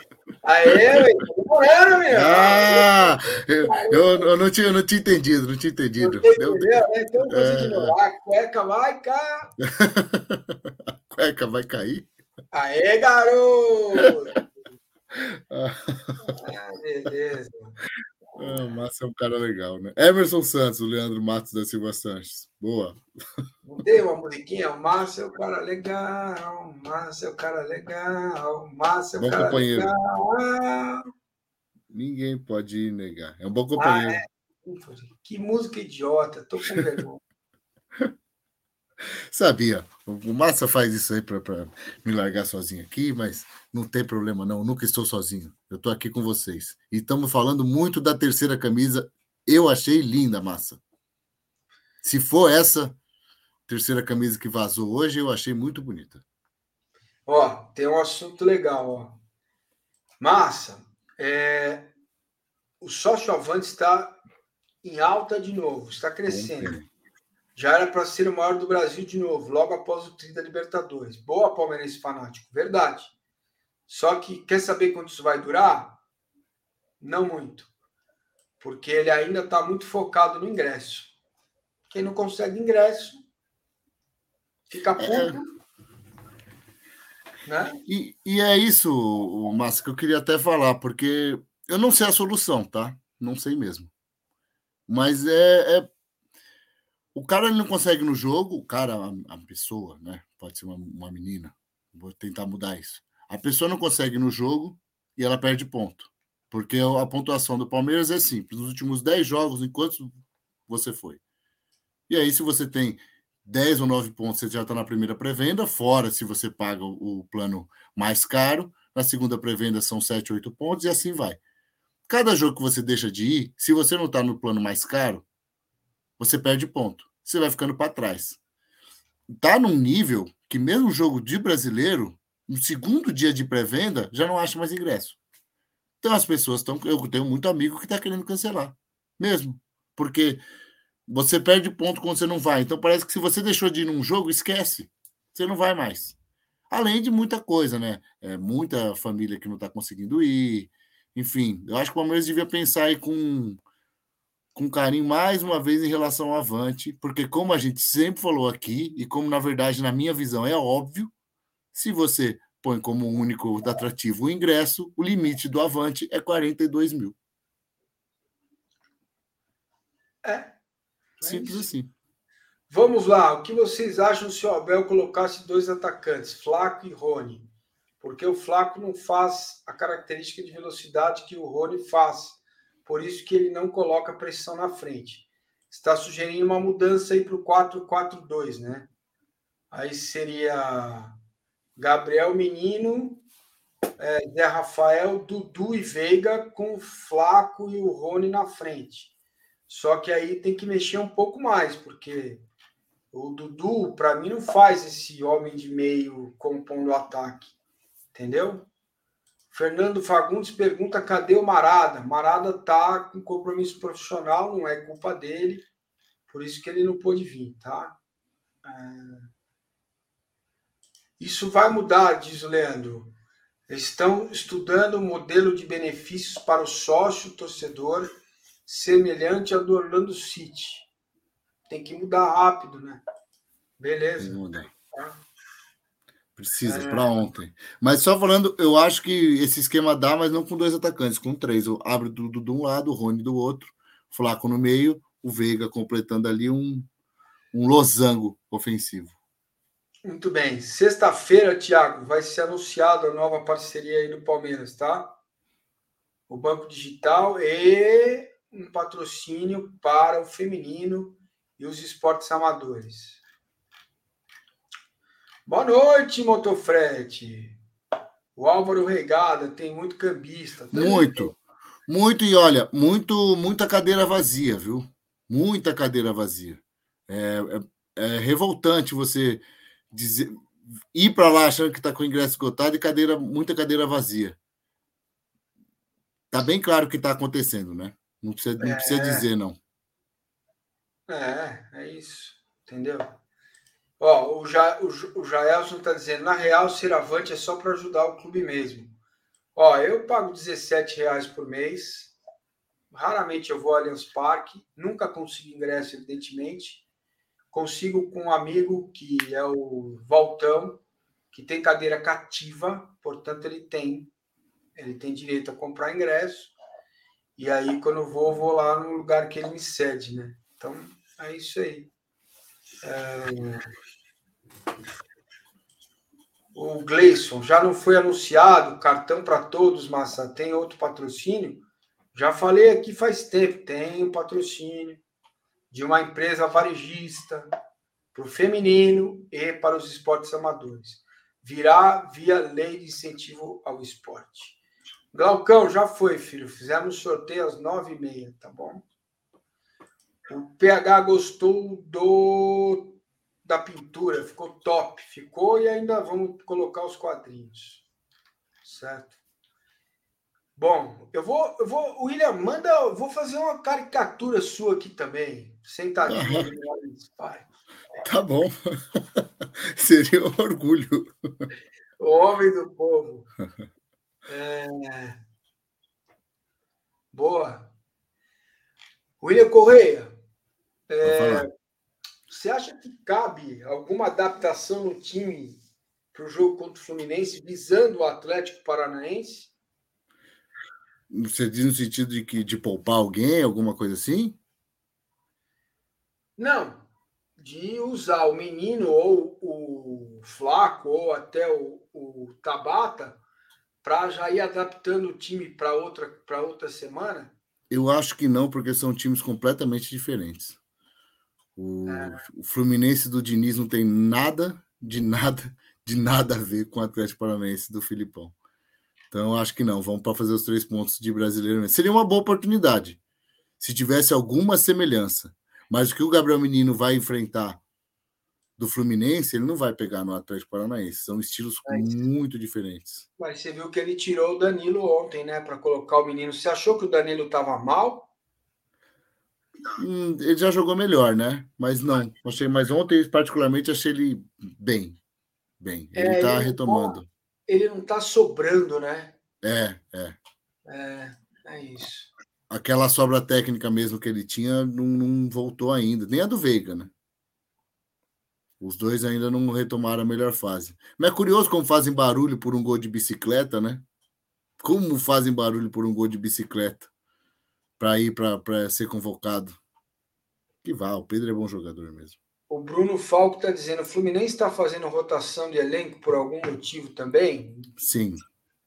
aê, era, meu. Ah, eu, eu, eu, não tinha, eu não tinha entendido, não tinha entendido. Não entendeu, né? Então, é... a cueca vai cair. (laughs) a cueca vai cair? Aê, garoto! (laughs) ah, beleza. Ah, o Márcio é um cara legal, né? Emerson Santos, o Leandro Matos da Silva Sanches. Boa. Tem uma musiquinha? O Márcio é o cara legal, o Márcio é o cara legal, o Márcio é o bom cara companheiro. legal. Ninguém pode negar. É um bom companheiro. Ah, é. Que música idiota, tô com vergonha. (laughs) Sabia. O Massa faz isso aí para me largar sozinho aqui, mas não tem problema, não. Eu nunca estou sozinho. Eu estou aqui com vocês. E estamos falando muito da terceira camisa. Eu achei linda, Massa. Se for essa terceira camisa que vazou hoje, eu achei muito bonita. Ó, tem um assunto legal, ó. Massa, é... o sócio avante está em alta de novo, está crescendo. Já era para ser o maior do Brasil de novo, logo após o tri da Libertadores. Boa, palmeirense fanático, verdade. Só que quer saber quanto isso vai durar? Não muito. Porque ele ainda está muito focado no ingresso. Quem não consegue ingresso fica é. puto. Né? E, e é isso, Márcio, que eu queria até falar, porque eu não sei a solução, tá? Não sei mesmo. Mas é, é o cara não consegue no jogo, o cara, a, a pessoa, né? Pode ser uma, uma menina. Vou tentar mudar isso. A pessoa não consegue no jogo e ela perde ponto. Porque a pontuação do Palmeiras é simples. Nos últimos 10 jogos, enquanto você foi. E aí, se você tem 10 ou 9 pontos, você já está na primeira pré-venda, fora se você paga o, plano mais caro. Na segunda pré-venda são 7, 8 pontos e assim vai. Cada jogo que você deixa de ir, se você não está no plano mais caro, você perde ponto. Você vai ficando para trás. Tá num nível que mesmo jogo de brasileiro, no segundo dia de pré-venda, já não acha mais ingresso. Então as pessoas estão. Eu tenho muito amigo que está querendo cancelar. Mesmo. Porque você perde ponto quando você não vai. Então parece que se você deixou de ir num jogo, esquece. Você não vai mais. Além de muita coisa, né? É, muita família que não está conseguindo ir. Enfim, eu acho que o Palmeiras devia pensar aí com com carinho mais uma vez em relação ao Avante, porque como a gente sempre falou aqui, e como na verdade na minha visão é óbvio, se você põe como único atrativo o ingresso, o limite do Avante é 42 mil. É. é Simples é assim. Vamos lá. O que vocês acham se o Abel colocasse dois atacantes, Flaco e Rony? Porque o Flaco não faz a característica de velocidade que o Rony faz por isso que ele não coloca pressão na frente. Está sugerindo uma mudança aí para o 4-4-2, né? Aí seria Gabriel Menino, é, Zé Rafael, Dudu e Veiga com o Flaco e o Rony na frente. Só que aí tem que mexer um pouco mais, porque o Dudu, para mim, não faz esse homem de meio compondo o ataque. Entendeu? Fernando Fagundes pergunta: cadê o Marada? Marada tá com compromisso profissional, não é culpa dele, por isso que ele não pôde vir, tá? É... Isso vai mudar, diz o Leandro. Estão estudando um modelo de benefícios para o sócio torcedor semelhante ao do Orlando City. Tem que mudar rápido, né? Beleza. Muda. Tá? Precisa, é... para ontem. Mas só falando, eu acho que esse esquema dá, mas não com dois atacantes, com três. Eu abro tudo de um lado, o Rony do outro, Flaco no meio, o Veiga completando ali um, um losango ofensivo. Muito bem. Sexta-feira, Thiago, vai ser anunciado a nova parceria aí do Palmeiras, tá? O Banco Digital e um patrocínio para o feminino e os esportes amadores. Boa noite, Motofrete. O Álvaro Regada tem muito cambista. Tá muito, muito, e olha, muito, muita cadeira vazia, viu? Muita cadeira vazia. É, é, é revoltante você dizer, ir para lá achando que está com o ingresso esgotado e cadeira, muita cadeira vazia. Tá bem claro o que está acontecendo, né? Não precisa, não precisa é. dizer, não. É, é isso. Entendeu? Ó, o, ja, o, o Jaelson está dizendo, na real, ser avante é só para ajudar o clube mesmo. Ó, eu pago 17 reais por mês. Raramente eu vou ao Allianz Parque. Nunca consigo ingresso, evidentemente consigo com um amigo que é o Valtão, que tem cadeira cativa, portanto ele tem ele tem direito a comprar ingresso. E aí quando eu vou, vou lá no lugar que ele me cede, né? Então é isso aí. É... O Gleison já não foi anunciado cartão para todos, Massa. Tem outro patrocínio? Já falei aqui faz tempo. Tem um patrocínio de uma empresa varejista para o feminino e para os esportes amadores. Virá via lei de incentivo ao esporte. Glaucão, já foi, filho. Fizemos sorteio às nove e meia, tá bom? O PH gostou do da pintura, ficou top. Ficou e ainda vamos colocar os quadrinhos. Certo? Bom, eu vou, eu vou, William, manda, vou fazer uma caricatura sua aqui também, sentadinho no pai. Tá bom. (laughs) Seria um orgulho. O homem do povo. É... Boa. William Correia, é... você acha que cabe alguma adaptação no time para o jogo contra o Fluminense, visando o Atlético Paranaense? Você diz no sentido de que de poupar alguém, alguma coisa assim? Não, de usar o menino ou o flaco ou até o, o Tabata para já ir adaptando o time para outra para outra semana. Eu acho que não, porque são times completamente diferentes. O, é. o Fluminense do Diniz não tem nada, de nada, de nada a ver com o Atlético Paranaense do Filipão. Então, acho que não. Vamos para fazer os três pontos de brasileiro. Seria uma boa oportunidade se tivesse alguma semelhança. Mas o que o Gabriel Menino vai enfrentar do Fluminense, ele não vai pegar no Atlético Paranaense. São estilos é muito diferentes. Mas você viu que ele tirou o Danilo ontem, né, para colocar o menino. Você achou que o Danilo estava mal? Hum, ele já jogou melhor, né? Mas não. Achei, mas ontem, particularmente, achei ele bem. Bem. Ele está é, retomando ele não está sobrando, né? É, é. É, é isso. Aquela sobra técnica mesmo que ele tinha não, não voltou ainda, nem a do Veiga, né? Os dois ainda não retomaram a melhor fase. Mas é curioso como fazem barulho por um gol de bicicleta, né? Como fazem barulho por um gol de bicicleta para ir para ser convocado. Que vá, o Pedro é bom jogador mesmo. O Bruno Falco está dizendo: o Fluminense está fazendo rotação de elenco por algum motivo também? Sim.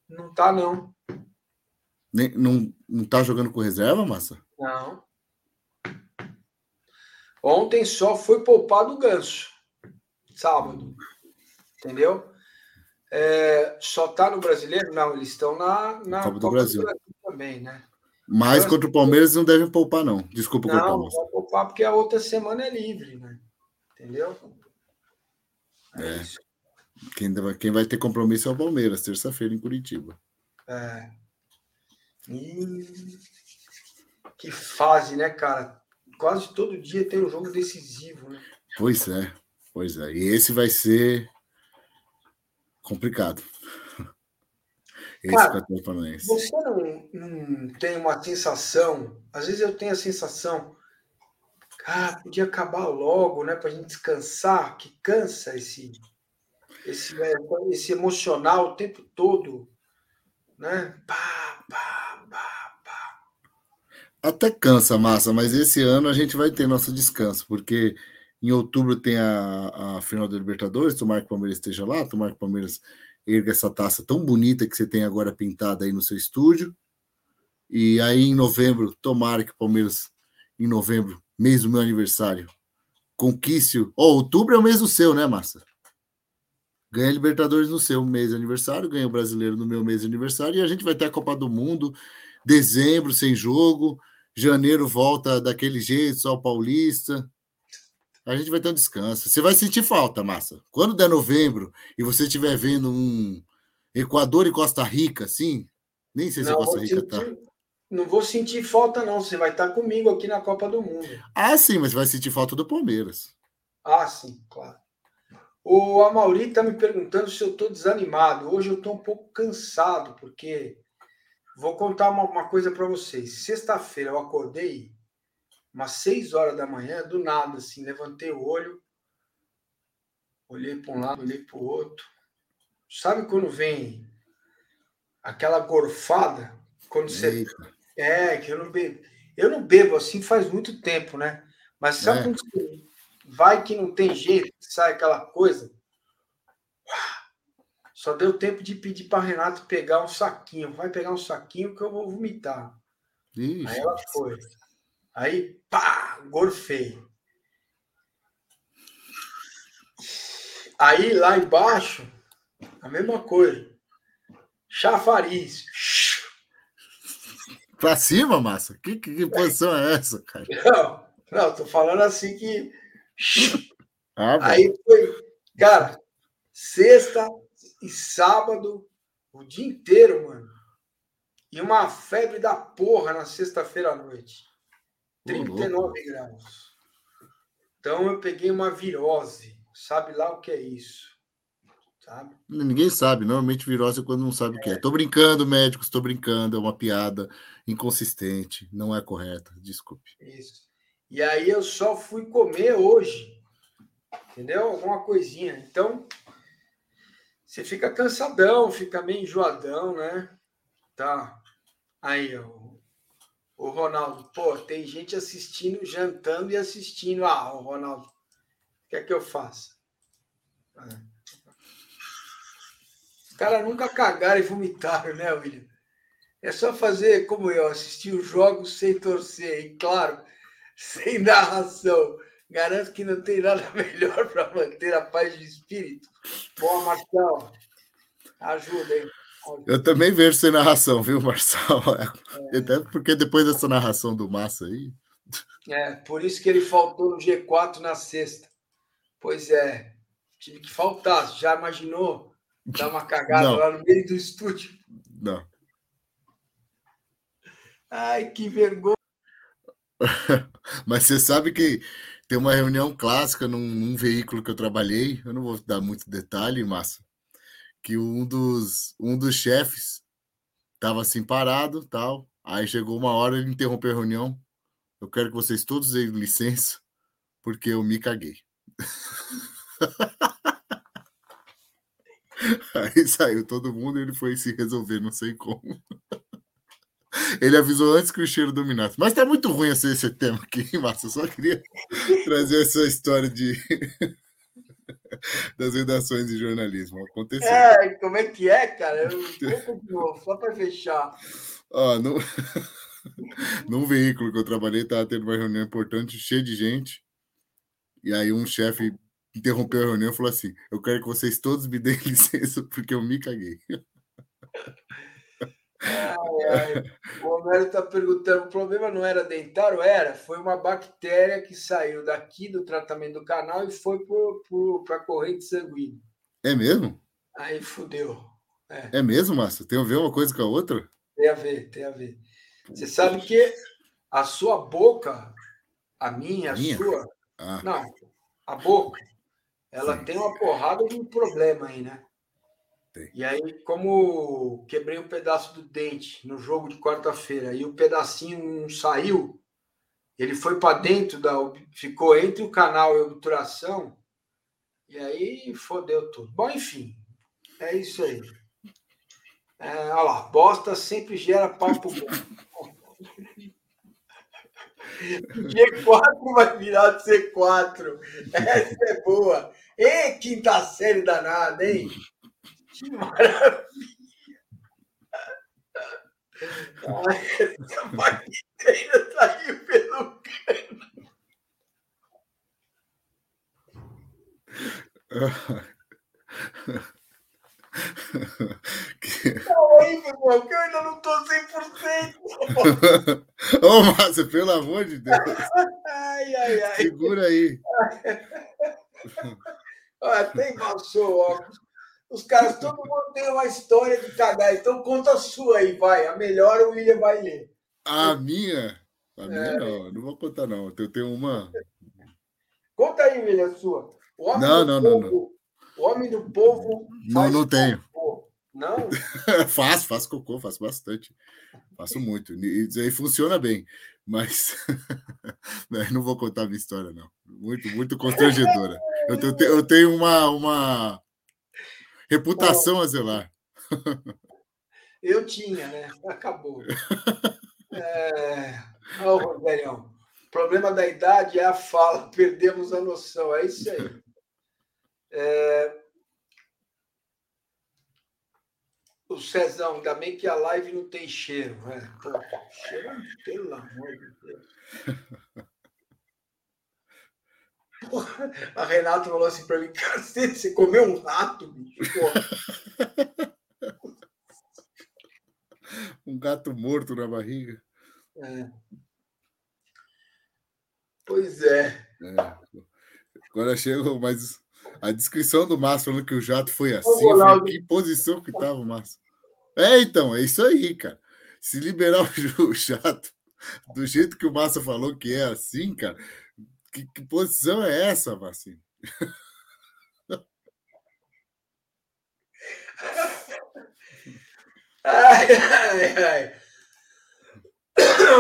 Não está, não. Nem, não. Não está jogando com reserva, Massa? Não. Ontem só foi poupado o ganso. Sábado. Entendeu? É, só tá no brasileiro? Não, eles estão na, na Copa, do, Copa Brasil. do, Brasil. também, né? Mas então, contra o Palmeiras não devem poupar, não. Desculpa não, cortar. Não, vai poupar porque a outra semana é livre, né? Entendeu? É. é. Quem, quem vai ter compromisso é o Palmeiras, terça-feira em Curitiba. É. E... Que fase, né, cara? Quase todo dia tem um jogo decisivo, né? Pois é, pois é. E esse vai ser complicado. Esse cara, você não, não tem uma sensação, às vezes eu tenho a sensação, cara, podia acabar logo, né, pra gente descansar, que cansa esse esse, esse emocional o tempo todo, né? Pá. Até cansa, massa, mas esse ano a gente vai ter nosso descanso, porque em outubro tem a, a final da Libertadores, tomara que o Palmeiras esteja lá, tomara que o Palmeiras erga essa taça tão bonita que você tem agora pintada aí no seu estúdio. E aí em novembro, tomara que o Palmeiras, em novembro, mês do meu aniversário, conquiste. Oh, outubro é o mês do seu, né, Massa? Ganha Libertadores no seu mês de aniversário, ganha o brasileiro no meu mês de aniversário, e a gente vai ter a Copa do Mundo, dezembro sem jogo, janeiro volta daquele jeito, só o Paulista. A gente vai ter um descanso. Você vai sentir falta, massa. Quando der novembro e você estiver vendo um Equador e Costa Rica, assim, nem sei se não, Costa Rica tá. sentir, tá. Não vou sentir falta, não. Você vai estar comigo aqui na Copa do Mundo. Ah, sim, mas vai sentir falta do Palmeiras. Ah, sim, claro. O Amauri está me perguntando se eu estou desanimado. Hoje eu estou um pouco cansado, porque vou contar uma, uma coisa para vocês. Sexta-feira eu acordei umas seis horas da manhã, do nada, assim, levantei o olho, olhei para um lado, olhei para o outro. Sabe quando vem aquela gorfada? Quando você. Eita. É, que eu não bebo. Eu não bebo assim faz muito tempo, né? Mas sabe é. quando você vai que não tem jeito, sai aquela coisa? Só deu tempo de pedir para Renato pegar um saquinho. Vai pegar um saquinho que eu vou vomitar. Ixi. Aí ela foi. Aí, pá, gorfei. Aí lá embaixo, a mesma coisa. Chafariz. Pra cima, massa? Que, que, que posição é essa, cara? Não, não, tô falando assim que. Ah, Aí foi, cara, sexta e sábado, o dia inteiro, mano. E uma febre da porra na sexta-feira à noite. 39 graus. Então eu peguei uma virose. Sabe lá o que é isso? Sabe? Ninguém sabe. Normalmente virose é quando não sabe é. o que é. Tô brincando, médicos, tô brincando. É uma piada inconsistente. Não é correta. Desculpe. Isso. E aí eu só fui comer hoje. Entendeu? Alguma coisinha. Então, você fica cansadão, fica meio enjoadão, né? Tá. Aí, ó, o Ronaldo, pô, tem gente assistindo, jantando e assistindo. Ah, o Ronaldo, o que é que eu faço? Os caras nunca cagaram e vomitaram, né, William? É só fazer como eu, assistir os jogos sem torcer, e claro, (laughs) sem narração. Garanto que não tem nada (laughs) melhor para manter a paz de espírito. Boa, Marcelo. Ajuda, hein? Eu também vejo sem narração, viu, Marçal? (laughs) É. Até porque depois dessa narração do Massa aí. É, por isso que ele faltou no G4 na sexta. Pois é, tive que faltar. Já imaginou dar uma cagada Não. lá no meio do estúdio? Não. Ai, que vergonha. (laughs) Mas você sabe que tem uma reunião clássica num, num veículo que eu trabalhei. Eu não vou dar muito detalhe, Massa que um dos, um dos chefes estava assim parado, tal. Aí chegou uma hora, ele interrompeu a reunião. Eu quero que vocês todos deem licença, porque eu me caguei. (laughs) Aí saiu todo mundo e ele foi se resolver, não sei como. Ele avisou antes que o cheiro dominasse. Mas tá muito ruim esse, esse tema aqui, (laughs) Márcio. Eu só queria trazer essa história de (laughs) das redações de jornalismo. Aconteceu. É, como é que é, cara? Eu só para fechar. No... (laughs) Num veículo que eu trabalhei, estava tendo uma reunião importante, cheia de gente. E aí um chefe interrompeu a reunião e falou assim: Eu quero que vocês todos me deem licença, porque eu me caguei. Ai, ai. O Homero está perguntando: o problema não era dentário? Era, foi uma bactéria que saiu daqui do tratamento do canal e foi para a corrente sanguínea. É mesmo? Aí fudeu. É. é mesmo, Márcio? Tem a ver uma coisa com a outra? Tem a ver, tem a ver. Você sabe que a sua boca, a minha, a minha? sua. Ah. Não, a boca, ela Sim. tem uma porrada de um problema aí, né? E aí, como quebrei um pedaço do dente no jogo de quarta-feira e o pedacinho não saiu, ele foi para dentro da. ficou entre o canal e a obturação, e aí fodeu tudo. Bom, enfim, é isso aí. É, olha lá, bosta sempre gera papo bom. (laughs) G4 vai virar C4. Essa é boa. E quinta série danada, hein? Que maravilha! essa bactéria saiu pelo cano. Tá horrível, irmão, que eu ainda não tô 100%. Ô, Márcio, pelo amor de Deus. Ai, ai, ai. Segura aí. Até embaçou o óculos. Os caras, todo mundo tem uma história de cagar, então conta a sua aí, vai. A melhor o William vai ler. A minha? A minha é. não, não vou contar, não. Eu tenho uma. Conta aí, William, a sua. não, não, povo, não, não. O homem do povo. Não, não tenho. Cocô. Não? (laughs) faço, faço cocô, faço bastante. Faço muito. E aí funciona bem. (laughs) Mas não vou contar a minha história, não. Muito, muito constrangedora. Eu, eu tenho uma, uma Reputação Bom, a zelar. (laughs) Eu tinha, né? Acabou. É... Oh, Rogério, o problema da idade é a fala, (laughs) perdemos a noção. É isso aí. É... O Cezão, ainda bem que a live não tem cheiro. Né? Pô, cheiro, pelo amor de Deus. (laughs) A Renata falou assim para mim: cacete, você comeu um rato, bicho? (laughs) um gato morto na barriga. É. Pois é. é. Agora chega, mas a descrição do Márcio falando que o jato foi assim. Falei, que posição que estava o Márcio? É, então, é isso aí, cara. Se liberar o (laughs) jato do jeito que o Márcio falou que é assim, cara, que, que posição é essa, Marcinho? (laughs) ai, ai, ai.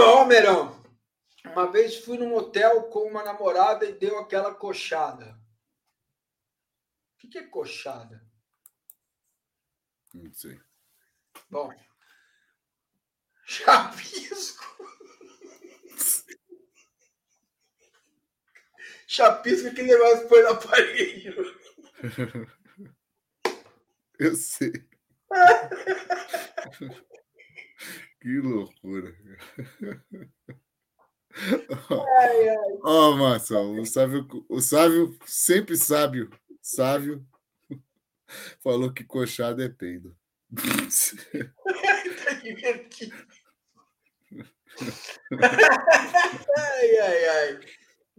Ó, Merão, uma vez fui num hotel com uma namorada e deu aquela coxada. O que, que é coxada? Não sei. Bom, (laughs) chapisco. Chapisco que negócio põe no aparelho. (laughs) Eu sei. (laughs) que loucura. (laughs) Ó, oh, Márcio, o sábio, o sábio sempre sábio, sábio, falou que coxada é peido. tá divertido. ai, ai, ai.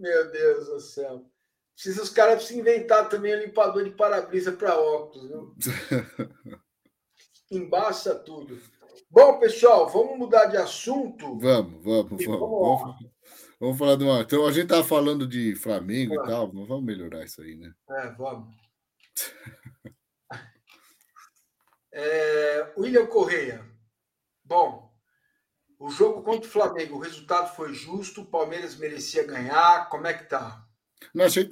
Meu Deus do céu. Precisa, os caras precisam inventar também o limpador de para-brisa para óculos. Viu? (laughs) Embaça tudo. Bom, pessoal, vamos mudar de assunto? Vamos, vamos, vamos. Vamos, vamos, falar de uma. Então, a gente estava falando de Flamengo e tal, mas vamos melhorar isso aí, né? É, vamos. (laughs) é, William Correia. Bom, o jogo contra o Flamengo, o resultado foi justo, o Palmeiras merecia ganhar. Como é que tá? Não, achei.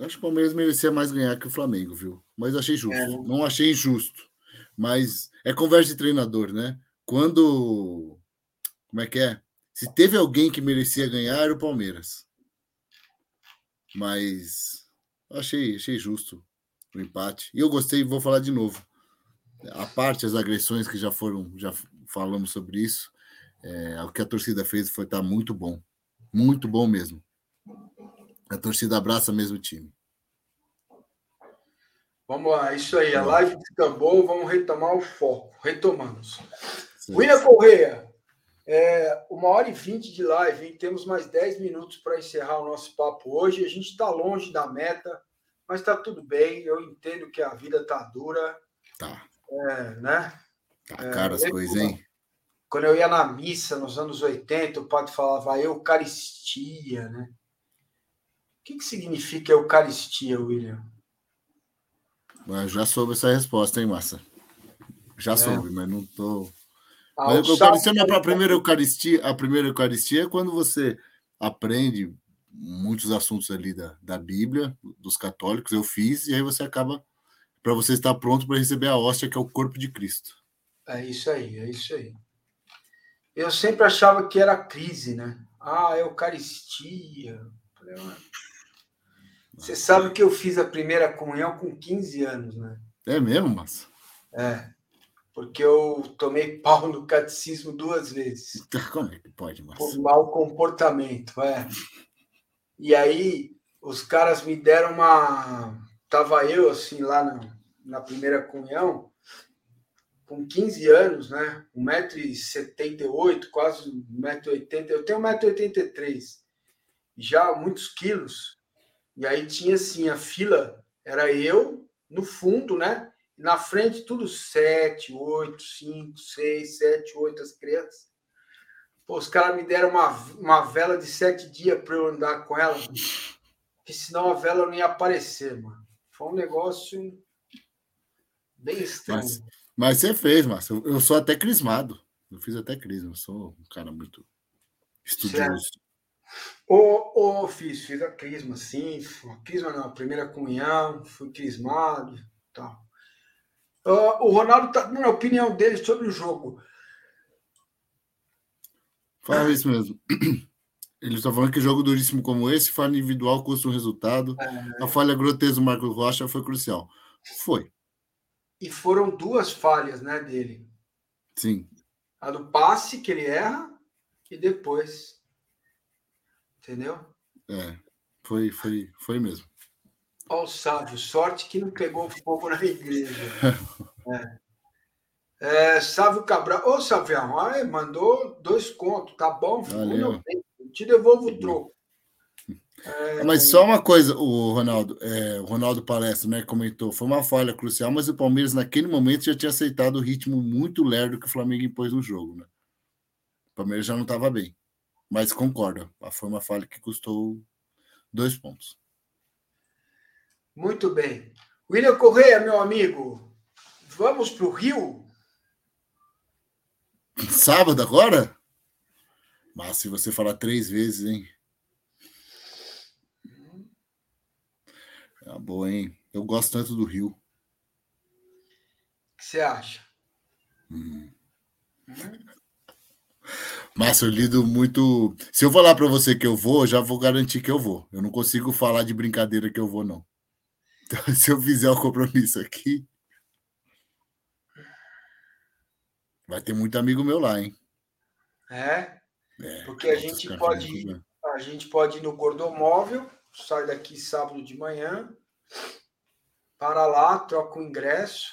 Acho que o Palmeiras merecia mais ganhar que o Flamengo, viu? Mas achei justo. É. Não achei injusto. Mas é conversa de treinador, né? Quando. Como é que é? Se teve alguém que merecia ganhar, era o Palmeiras. Mas achei, achei justo o empate. E eu gostei, vou falar de novo. A parte as agressões que já foram, já falamos sobre isso. É, o que a torcida fez foi estar tá muito bom. Muito bom mesmo. A torcida abraça mesmo o time. Vamos lá, isso aí. A live descambou, vamos retomar o foco. Retomamos. Sim. William Correia, é, uma hora e vinte de live, hein? temos mais dez minutos para encerrar o nosso papo hoje. A gente está longe da meta, mas está tudo bem. Eu entendo que a vida está dura. Tá. É, né? Tá cara as é, coisas, hein? Quando eu ia na missa nos anos 80, o padre falava Eucaristia, né? O que, que significa Eucaristia, William? Eu já soube essa resposta, hein, Massa? Já é. soube, mas não tô. Ah, mas Eucaristia não é a primeira Eucaristia. A primeira Eucaristia é quando você aprende muitos assuntos ali da, da Bíblia, dos católicos. Eu fiz, e aí você acaba para você estar pronto para receber a hóstia, que é o corpo de Cristo. É isso aí, é isso aí. Eu sempre achava que era crise, né? Ah, Eucaristia. Você sabe que eu fiz a primeira comunhão com 15 anos, né? É mesmo, mas É. Porque eu tomei pau no catecismo duas vezes. (laughs) Como é que pode, mas Por mau comportamento, é. E aí, os caras me deram uma. Tava eu, assim, lá na, na primeira comunhão, com 15 anos, né? 1,78m, quase 1,80m. Eu tenho 1,83m, já muitos quilos. E aí tinha assim, a fila era eu no fundo, né? Na frente tudo 7, 8, 5, 6, 7, 8 as crianças. Pô, os caras me deram uma, uma vela de sete dias para eu andar com ela, porque senão a vela não ia aparecer, mano. Foi um negócio bem estranho. Mas, mas você fez, Márcio. Eu sou até crismado. Eu fiz até crisma. Eu sou um cara muito estudioso. Ô, ô, fiz, fiz a crisma, sim. A crisma não, a primeira comunhão, fui crismado tal. Uh, o Ronaldo dando a opinião dele sobre o jogo. Fala isso mesmo. (clears throat) Ele está falando que jogo duríssimo como esse, falha individual custa um resultado. É... A falha grotesca do Marcos Rocha foi crucial. Foi. E foram duas falhas né, dele. Im. A do passe, que ele erra, e depois. Entendeu? É, foi, foi, foi mesmo. Olha o Sávio, sorte que não pegou fogo na igreja. (laughs) é. É, Sávio Cabral. Ô, Savião, mandou dois contos, tá bom? Valeu. Te devolvo o troco. É... Mas só uma coisa, o Ronaldo, é, o Ronaldo Palestra, né, comentou, foi uma falha crucial, mas o Palmeiras naquele momento já tinha aceitado o ritmo muito lerdo que o Flamengo impôs no jogo, né? O Palmeiras já não estava bem. Mas concordo, foi uma falha que custou dois pontos. Muito bem. William Correia, meu amigo, vamos para o Rio? Sábado agora? Mas se você falar três vezes, hein? É boa, hein? Eu gosto tanto do Rio. O que você acha? Hum. Hum? Márcio, eu lido muito. Se eu falar para você que eu vou, já vou garantir que eu vou. Eu não consigo falar de brincadeira que eu vou, não. Então, (laughs) se eu fizer o compromisso aqui. Vai ter muito amigo meu lá, hein? É? é Porque a gente pode ir, a gente pode ir no Gordomóvel sai daqui sábado de manhã, para lá, troca o ingresso,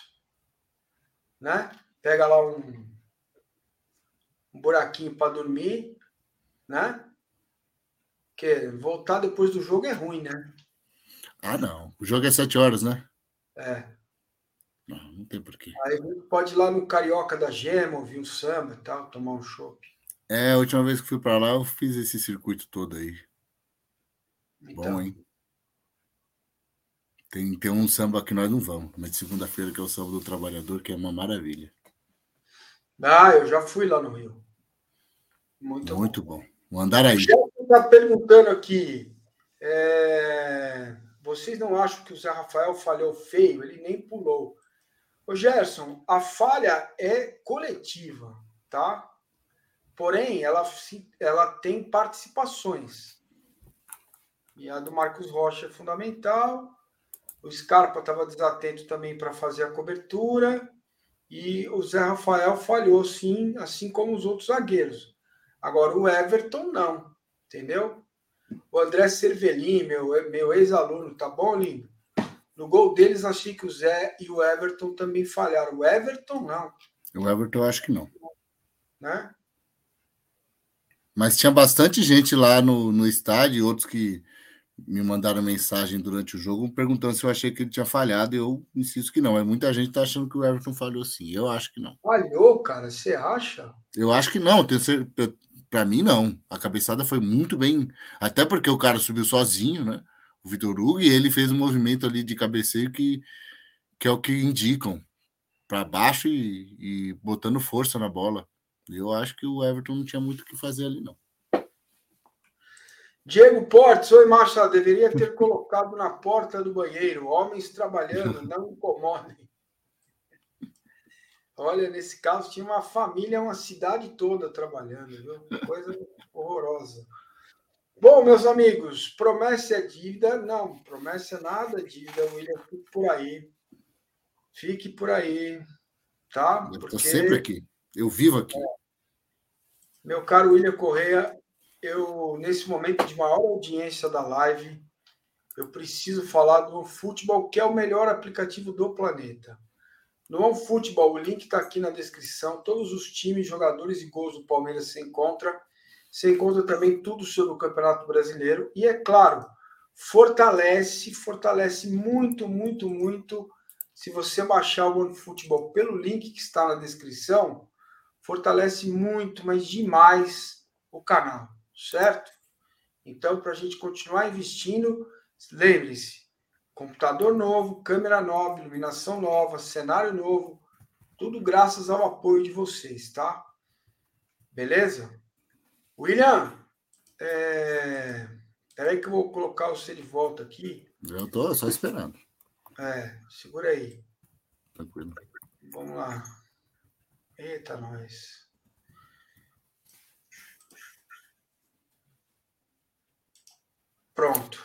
né? Pega lá um, um buraquinho para dormir, né? Porque voltar depois do jogo é ruim, né? Ah, não. O jogo é sete horas, né? É. Não, não tem porquê. Aí pode ir lá no Carioca da Gema, ouvir um samba e tal, tomar um chopp. É, a última vez que fui para lá, eu fiz esse circuito todo aí. Então. Bom, hein? Tem, tem um samba que nós não vamos, mas segunda-feira, que é o samba do trabalhador, que é uma maravilha. Ah, eu já fui lá no Rio. Muito, Muito bom. bom. Vou andar aí. O está perguntando aqui. É... Vocês não acham que o Zé Rafael falhou feio? Ele nem pulou. Ô Gerson, a falha é coletiva, tá? Porém, ela, ela tem participações. E a do Marcos Rocha é fundamental. O Scarpa estava desatento também para fazer a cobertura. E o Zé Rafael falhou, sim, assim como os outros zagueiros. Agora, o Everton não, entendeu? O André Cervelin, meu, meu ex-aluno, tá bom, lindo? No gol deles, achei que o Zé e o Everton também falharam. O Everton, não. O Everton, eu acho que não. Né? Mas tinha bastante gente lá no, no estádio, outros que me mandaram mensagem durante o jogo perguntando se eu achei que ele tinha falhado. E eu insisto que não. É muita gente está achando que o Everton falhou sim. Eu acho que não. Falhou, cara? Você acha? Eu acho que não. Para mim, não. A cabeçada foi muito bem. Até porque o cara subiu sozinho, né? O Vitor Hugo, e ele fez um movimento ali de cabeceio que, que é o que indicam para baixo e, e botando força na bola. Eu acho que o Everton não tinha muito o que fazer ali, não. Diego Portes, oi Marcelo, deveria ter colocado na porta do banheiro. Homens trabalhando, (laughs) não incomodem. Olha, nesse caso tinha uma família, uma cidade toda trabalhando, viu? Coisa horrorosa. Bom, meus amigos, promessa é dívida? Não, promessa é nada, dívida, William, fique por aí. Fique por aí, tá? Eu estou sempre aqui, eu vivo aqui. É. Meu caro William Correia, eu, nesse momento de maior audiência da live, eu preciso falar do futebol, que é o melhor aplicativo do planeta. No Futebol, o link está aqui na descrição. Todos os times, jogadores e gols do Palmeiras se encontra. Você encontra também tudo sobre o Campeonato Brasileiro. E é claro, fortalece, fortalece muito, muito, muito. Se você baixar o OneFootball pelo link que está na descrição, fortalece muito, mas demais o canal certo? Então, para a gente continuar investindo, lembre-se: computador novo, câmera nova, iluminação nova, cenário novo, tudo graças ao apoio de vocês, tá? Beleza? William, é... peraí que eu vou colocar você de volta aqui. Eu tô só esperando. É, segura aí. Tranquilo. Vamos lá. Eita, nós. Pronto.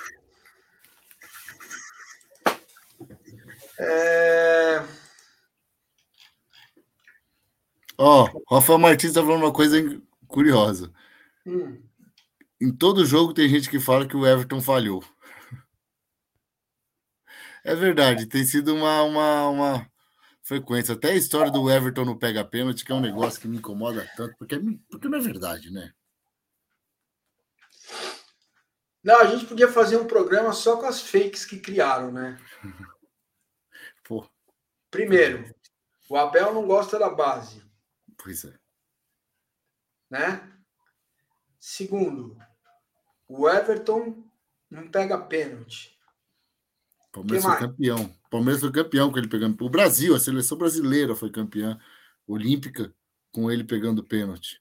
É... Ó, oh, Rafael Martins está falando uma coisa curiosa. Hum. Em todo jogo tem gente que fala que o Everton falhou. É verdade, tem sido uma, uma, uma frequência. Até a história do Everton no pega pênalti, que é um negócio que me incomoda tanto, porque, é porque não é verdade, né? Não, a gente podia fazer um programa só com as fakes que criaram, né? (laughs) Pô. Primeiro, o Abel não gosta da base. Pois é. Né? Segundo, o Everton não pega pênalti. Palmeiras foi campeão. Palmeiras foi campeão com ele pegando. O Brasil, a seleção brasileira foi campeã olímpica com ele pegando pênalti.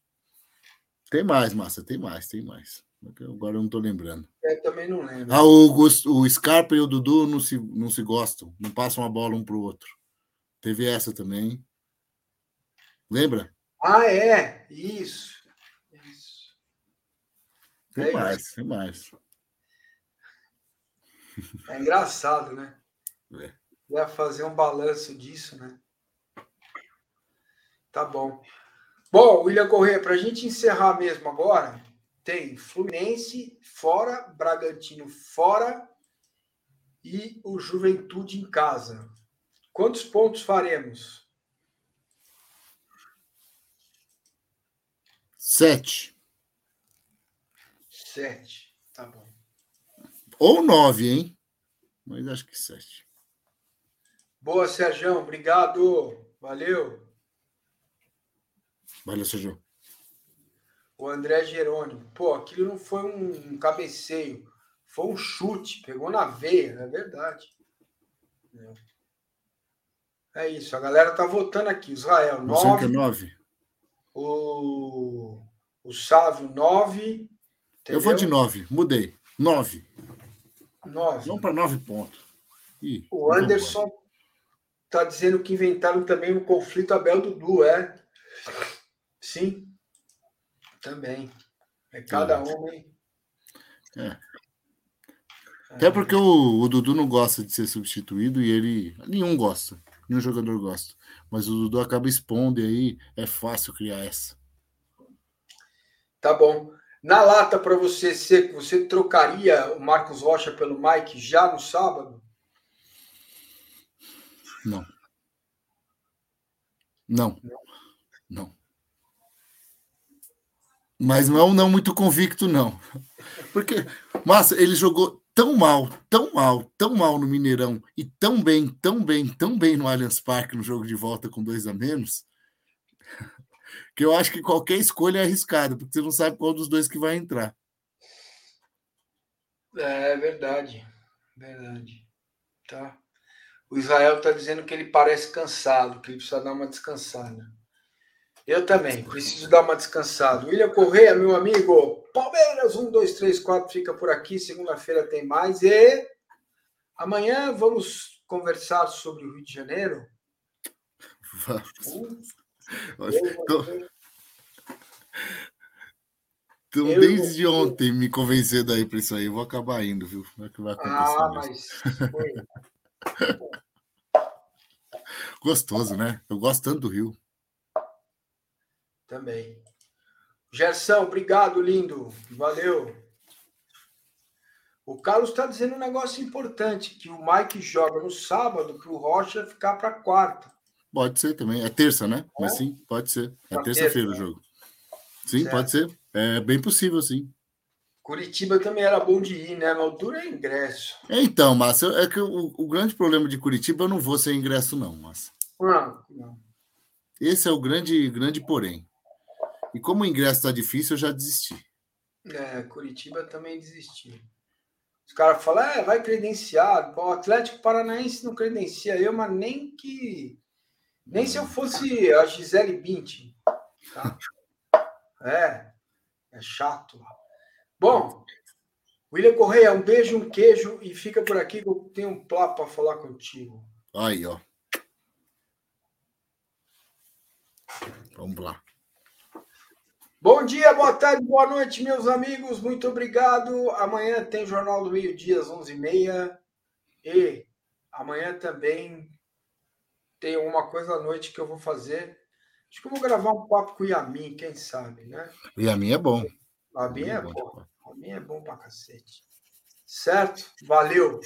Tem mais, Massa, tem mais, tem mais. Agora eu não estou lembrando. Eu também não lembro. Ah, o, o Scarpa e o Dudu não se, não se gostam, não passam a bola um para o outro. Teve essa também. Lembra? Ah, é. Isso. Isso. Tem é mais, isso. tem mais. É engraçado, né? (laughs) É. Vai fazer um balanço disso, né? Tá bom. Bom, William Corrêa, para a gente encerrar mesmo agora, tem Fluminense fora, Bragantino fora e o Juventude em casa. Quantos pontos faremos? Sete. Sete, tá bom. Ou nove, hein? Mas acho que sete. Boa, Sérgio. Obrigado. Valeu. Valeu, Sérgio o André Jerônimo. Pô, aquilo não foi um cabeceio, foi um chute, pegou na veia, é verdade. É isso, a galera tá votando aqui. Israel, 9. 9. O, o Sávio, 9. Eu vou de 9, mudei. 9. 9. Vamos para 9 pontos. Ih, o Anderson tá dizendo que inventaram também o conflito Abel Dudu, é? Sim. Também. É cada um, hein? É. Até porque o, o, Dudu não gosta de ser substituído e ele. Nenhum gosta. Nenhum jogador gosta. Mas o Dudu acaba expondo e aí é fácil criar essa. Tá bom. Na lata para você, Seco, você trocaria o Marcos Rocha pelo Mike já no sábado? Não. Não. Não. Mas não, não muito convicto, não. Porque, massa, ele jogou tão mal, tão mal, tão mal no Mineirão e tão bem, tão bem, tão bem no Allianz Parque no jogo de volta com dois a menos, que eu acho que qualquer escolha é arriscada, porque você não sabe qual dos dois que vai entrar. É verdade, verdade. Tá. O Israel está dizendo que ele parece cansado, que ele precisa dar uma descansada. Eu também, preciso dar uma descansada. William Correia, meu amigo, Palmeiras, 1, 2, 3, 4, fica por aqui. Segunda-feira tem mais. E amanhã vamos conversar sobre o Rio de Janeiro. Vamos. Então, eu, desde eu, ontem me convencendo aí para isso aí, eu vou acabar indo, viu? É que vai acontecer. Ah, mas foi. (laughs) Gostoso, né? Eu gosto tanto do Rio. Também. Gerson, obrigado, lindo. Valeu. O Carlos está dizendo um negócio importante, que o Mike joga no sábado para o Rocha ficar para quarta. Pode ser também. É terça, né? É? Mas sim, pode ser. É terça-feira o né? jogo. Sim, certo. pode ser. É bem possível, sim. Curitiba também era bom de ir, né? Mas dura é ingresso. É, então, Márcio, é que o, o, grande problema de Curitiba eu não vou sem ingresso, não, Márcio. Não, não. Esse é o grande, grande porém. E como o ingresso está difícil, eu já desisti. É, Curitiba também desisti. Os caras falam, é, vai credenciar. O Atlético Paranaense não credencia eu, mas nem que. Nem se eu fosse a Gisele Bündchen. Tá? É, é chato. Bom, William Correia, um beijo, um queijo e fica por aqui que eu tenho um papo para falar contigo. Aí, ó. Vamos lá. Bom dia, boa tarde, boa noite, meus amigos. Muito obrigado. Amanhã tem Jornal do Meio Dia às 11h30. E amanhã também tem uma coisa à noite que eu vou fazer. Acho que eu vou gravar um papo com o Yamin, quem sabe, né? O Yamin é bom. O Yamin é, é bom. O Yamin é bom pra cacete. Certo? Valeu.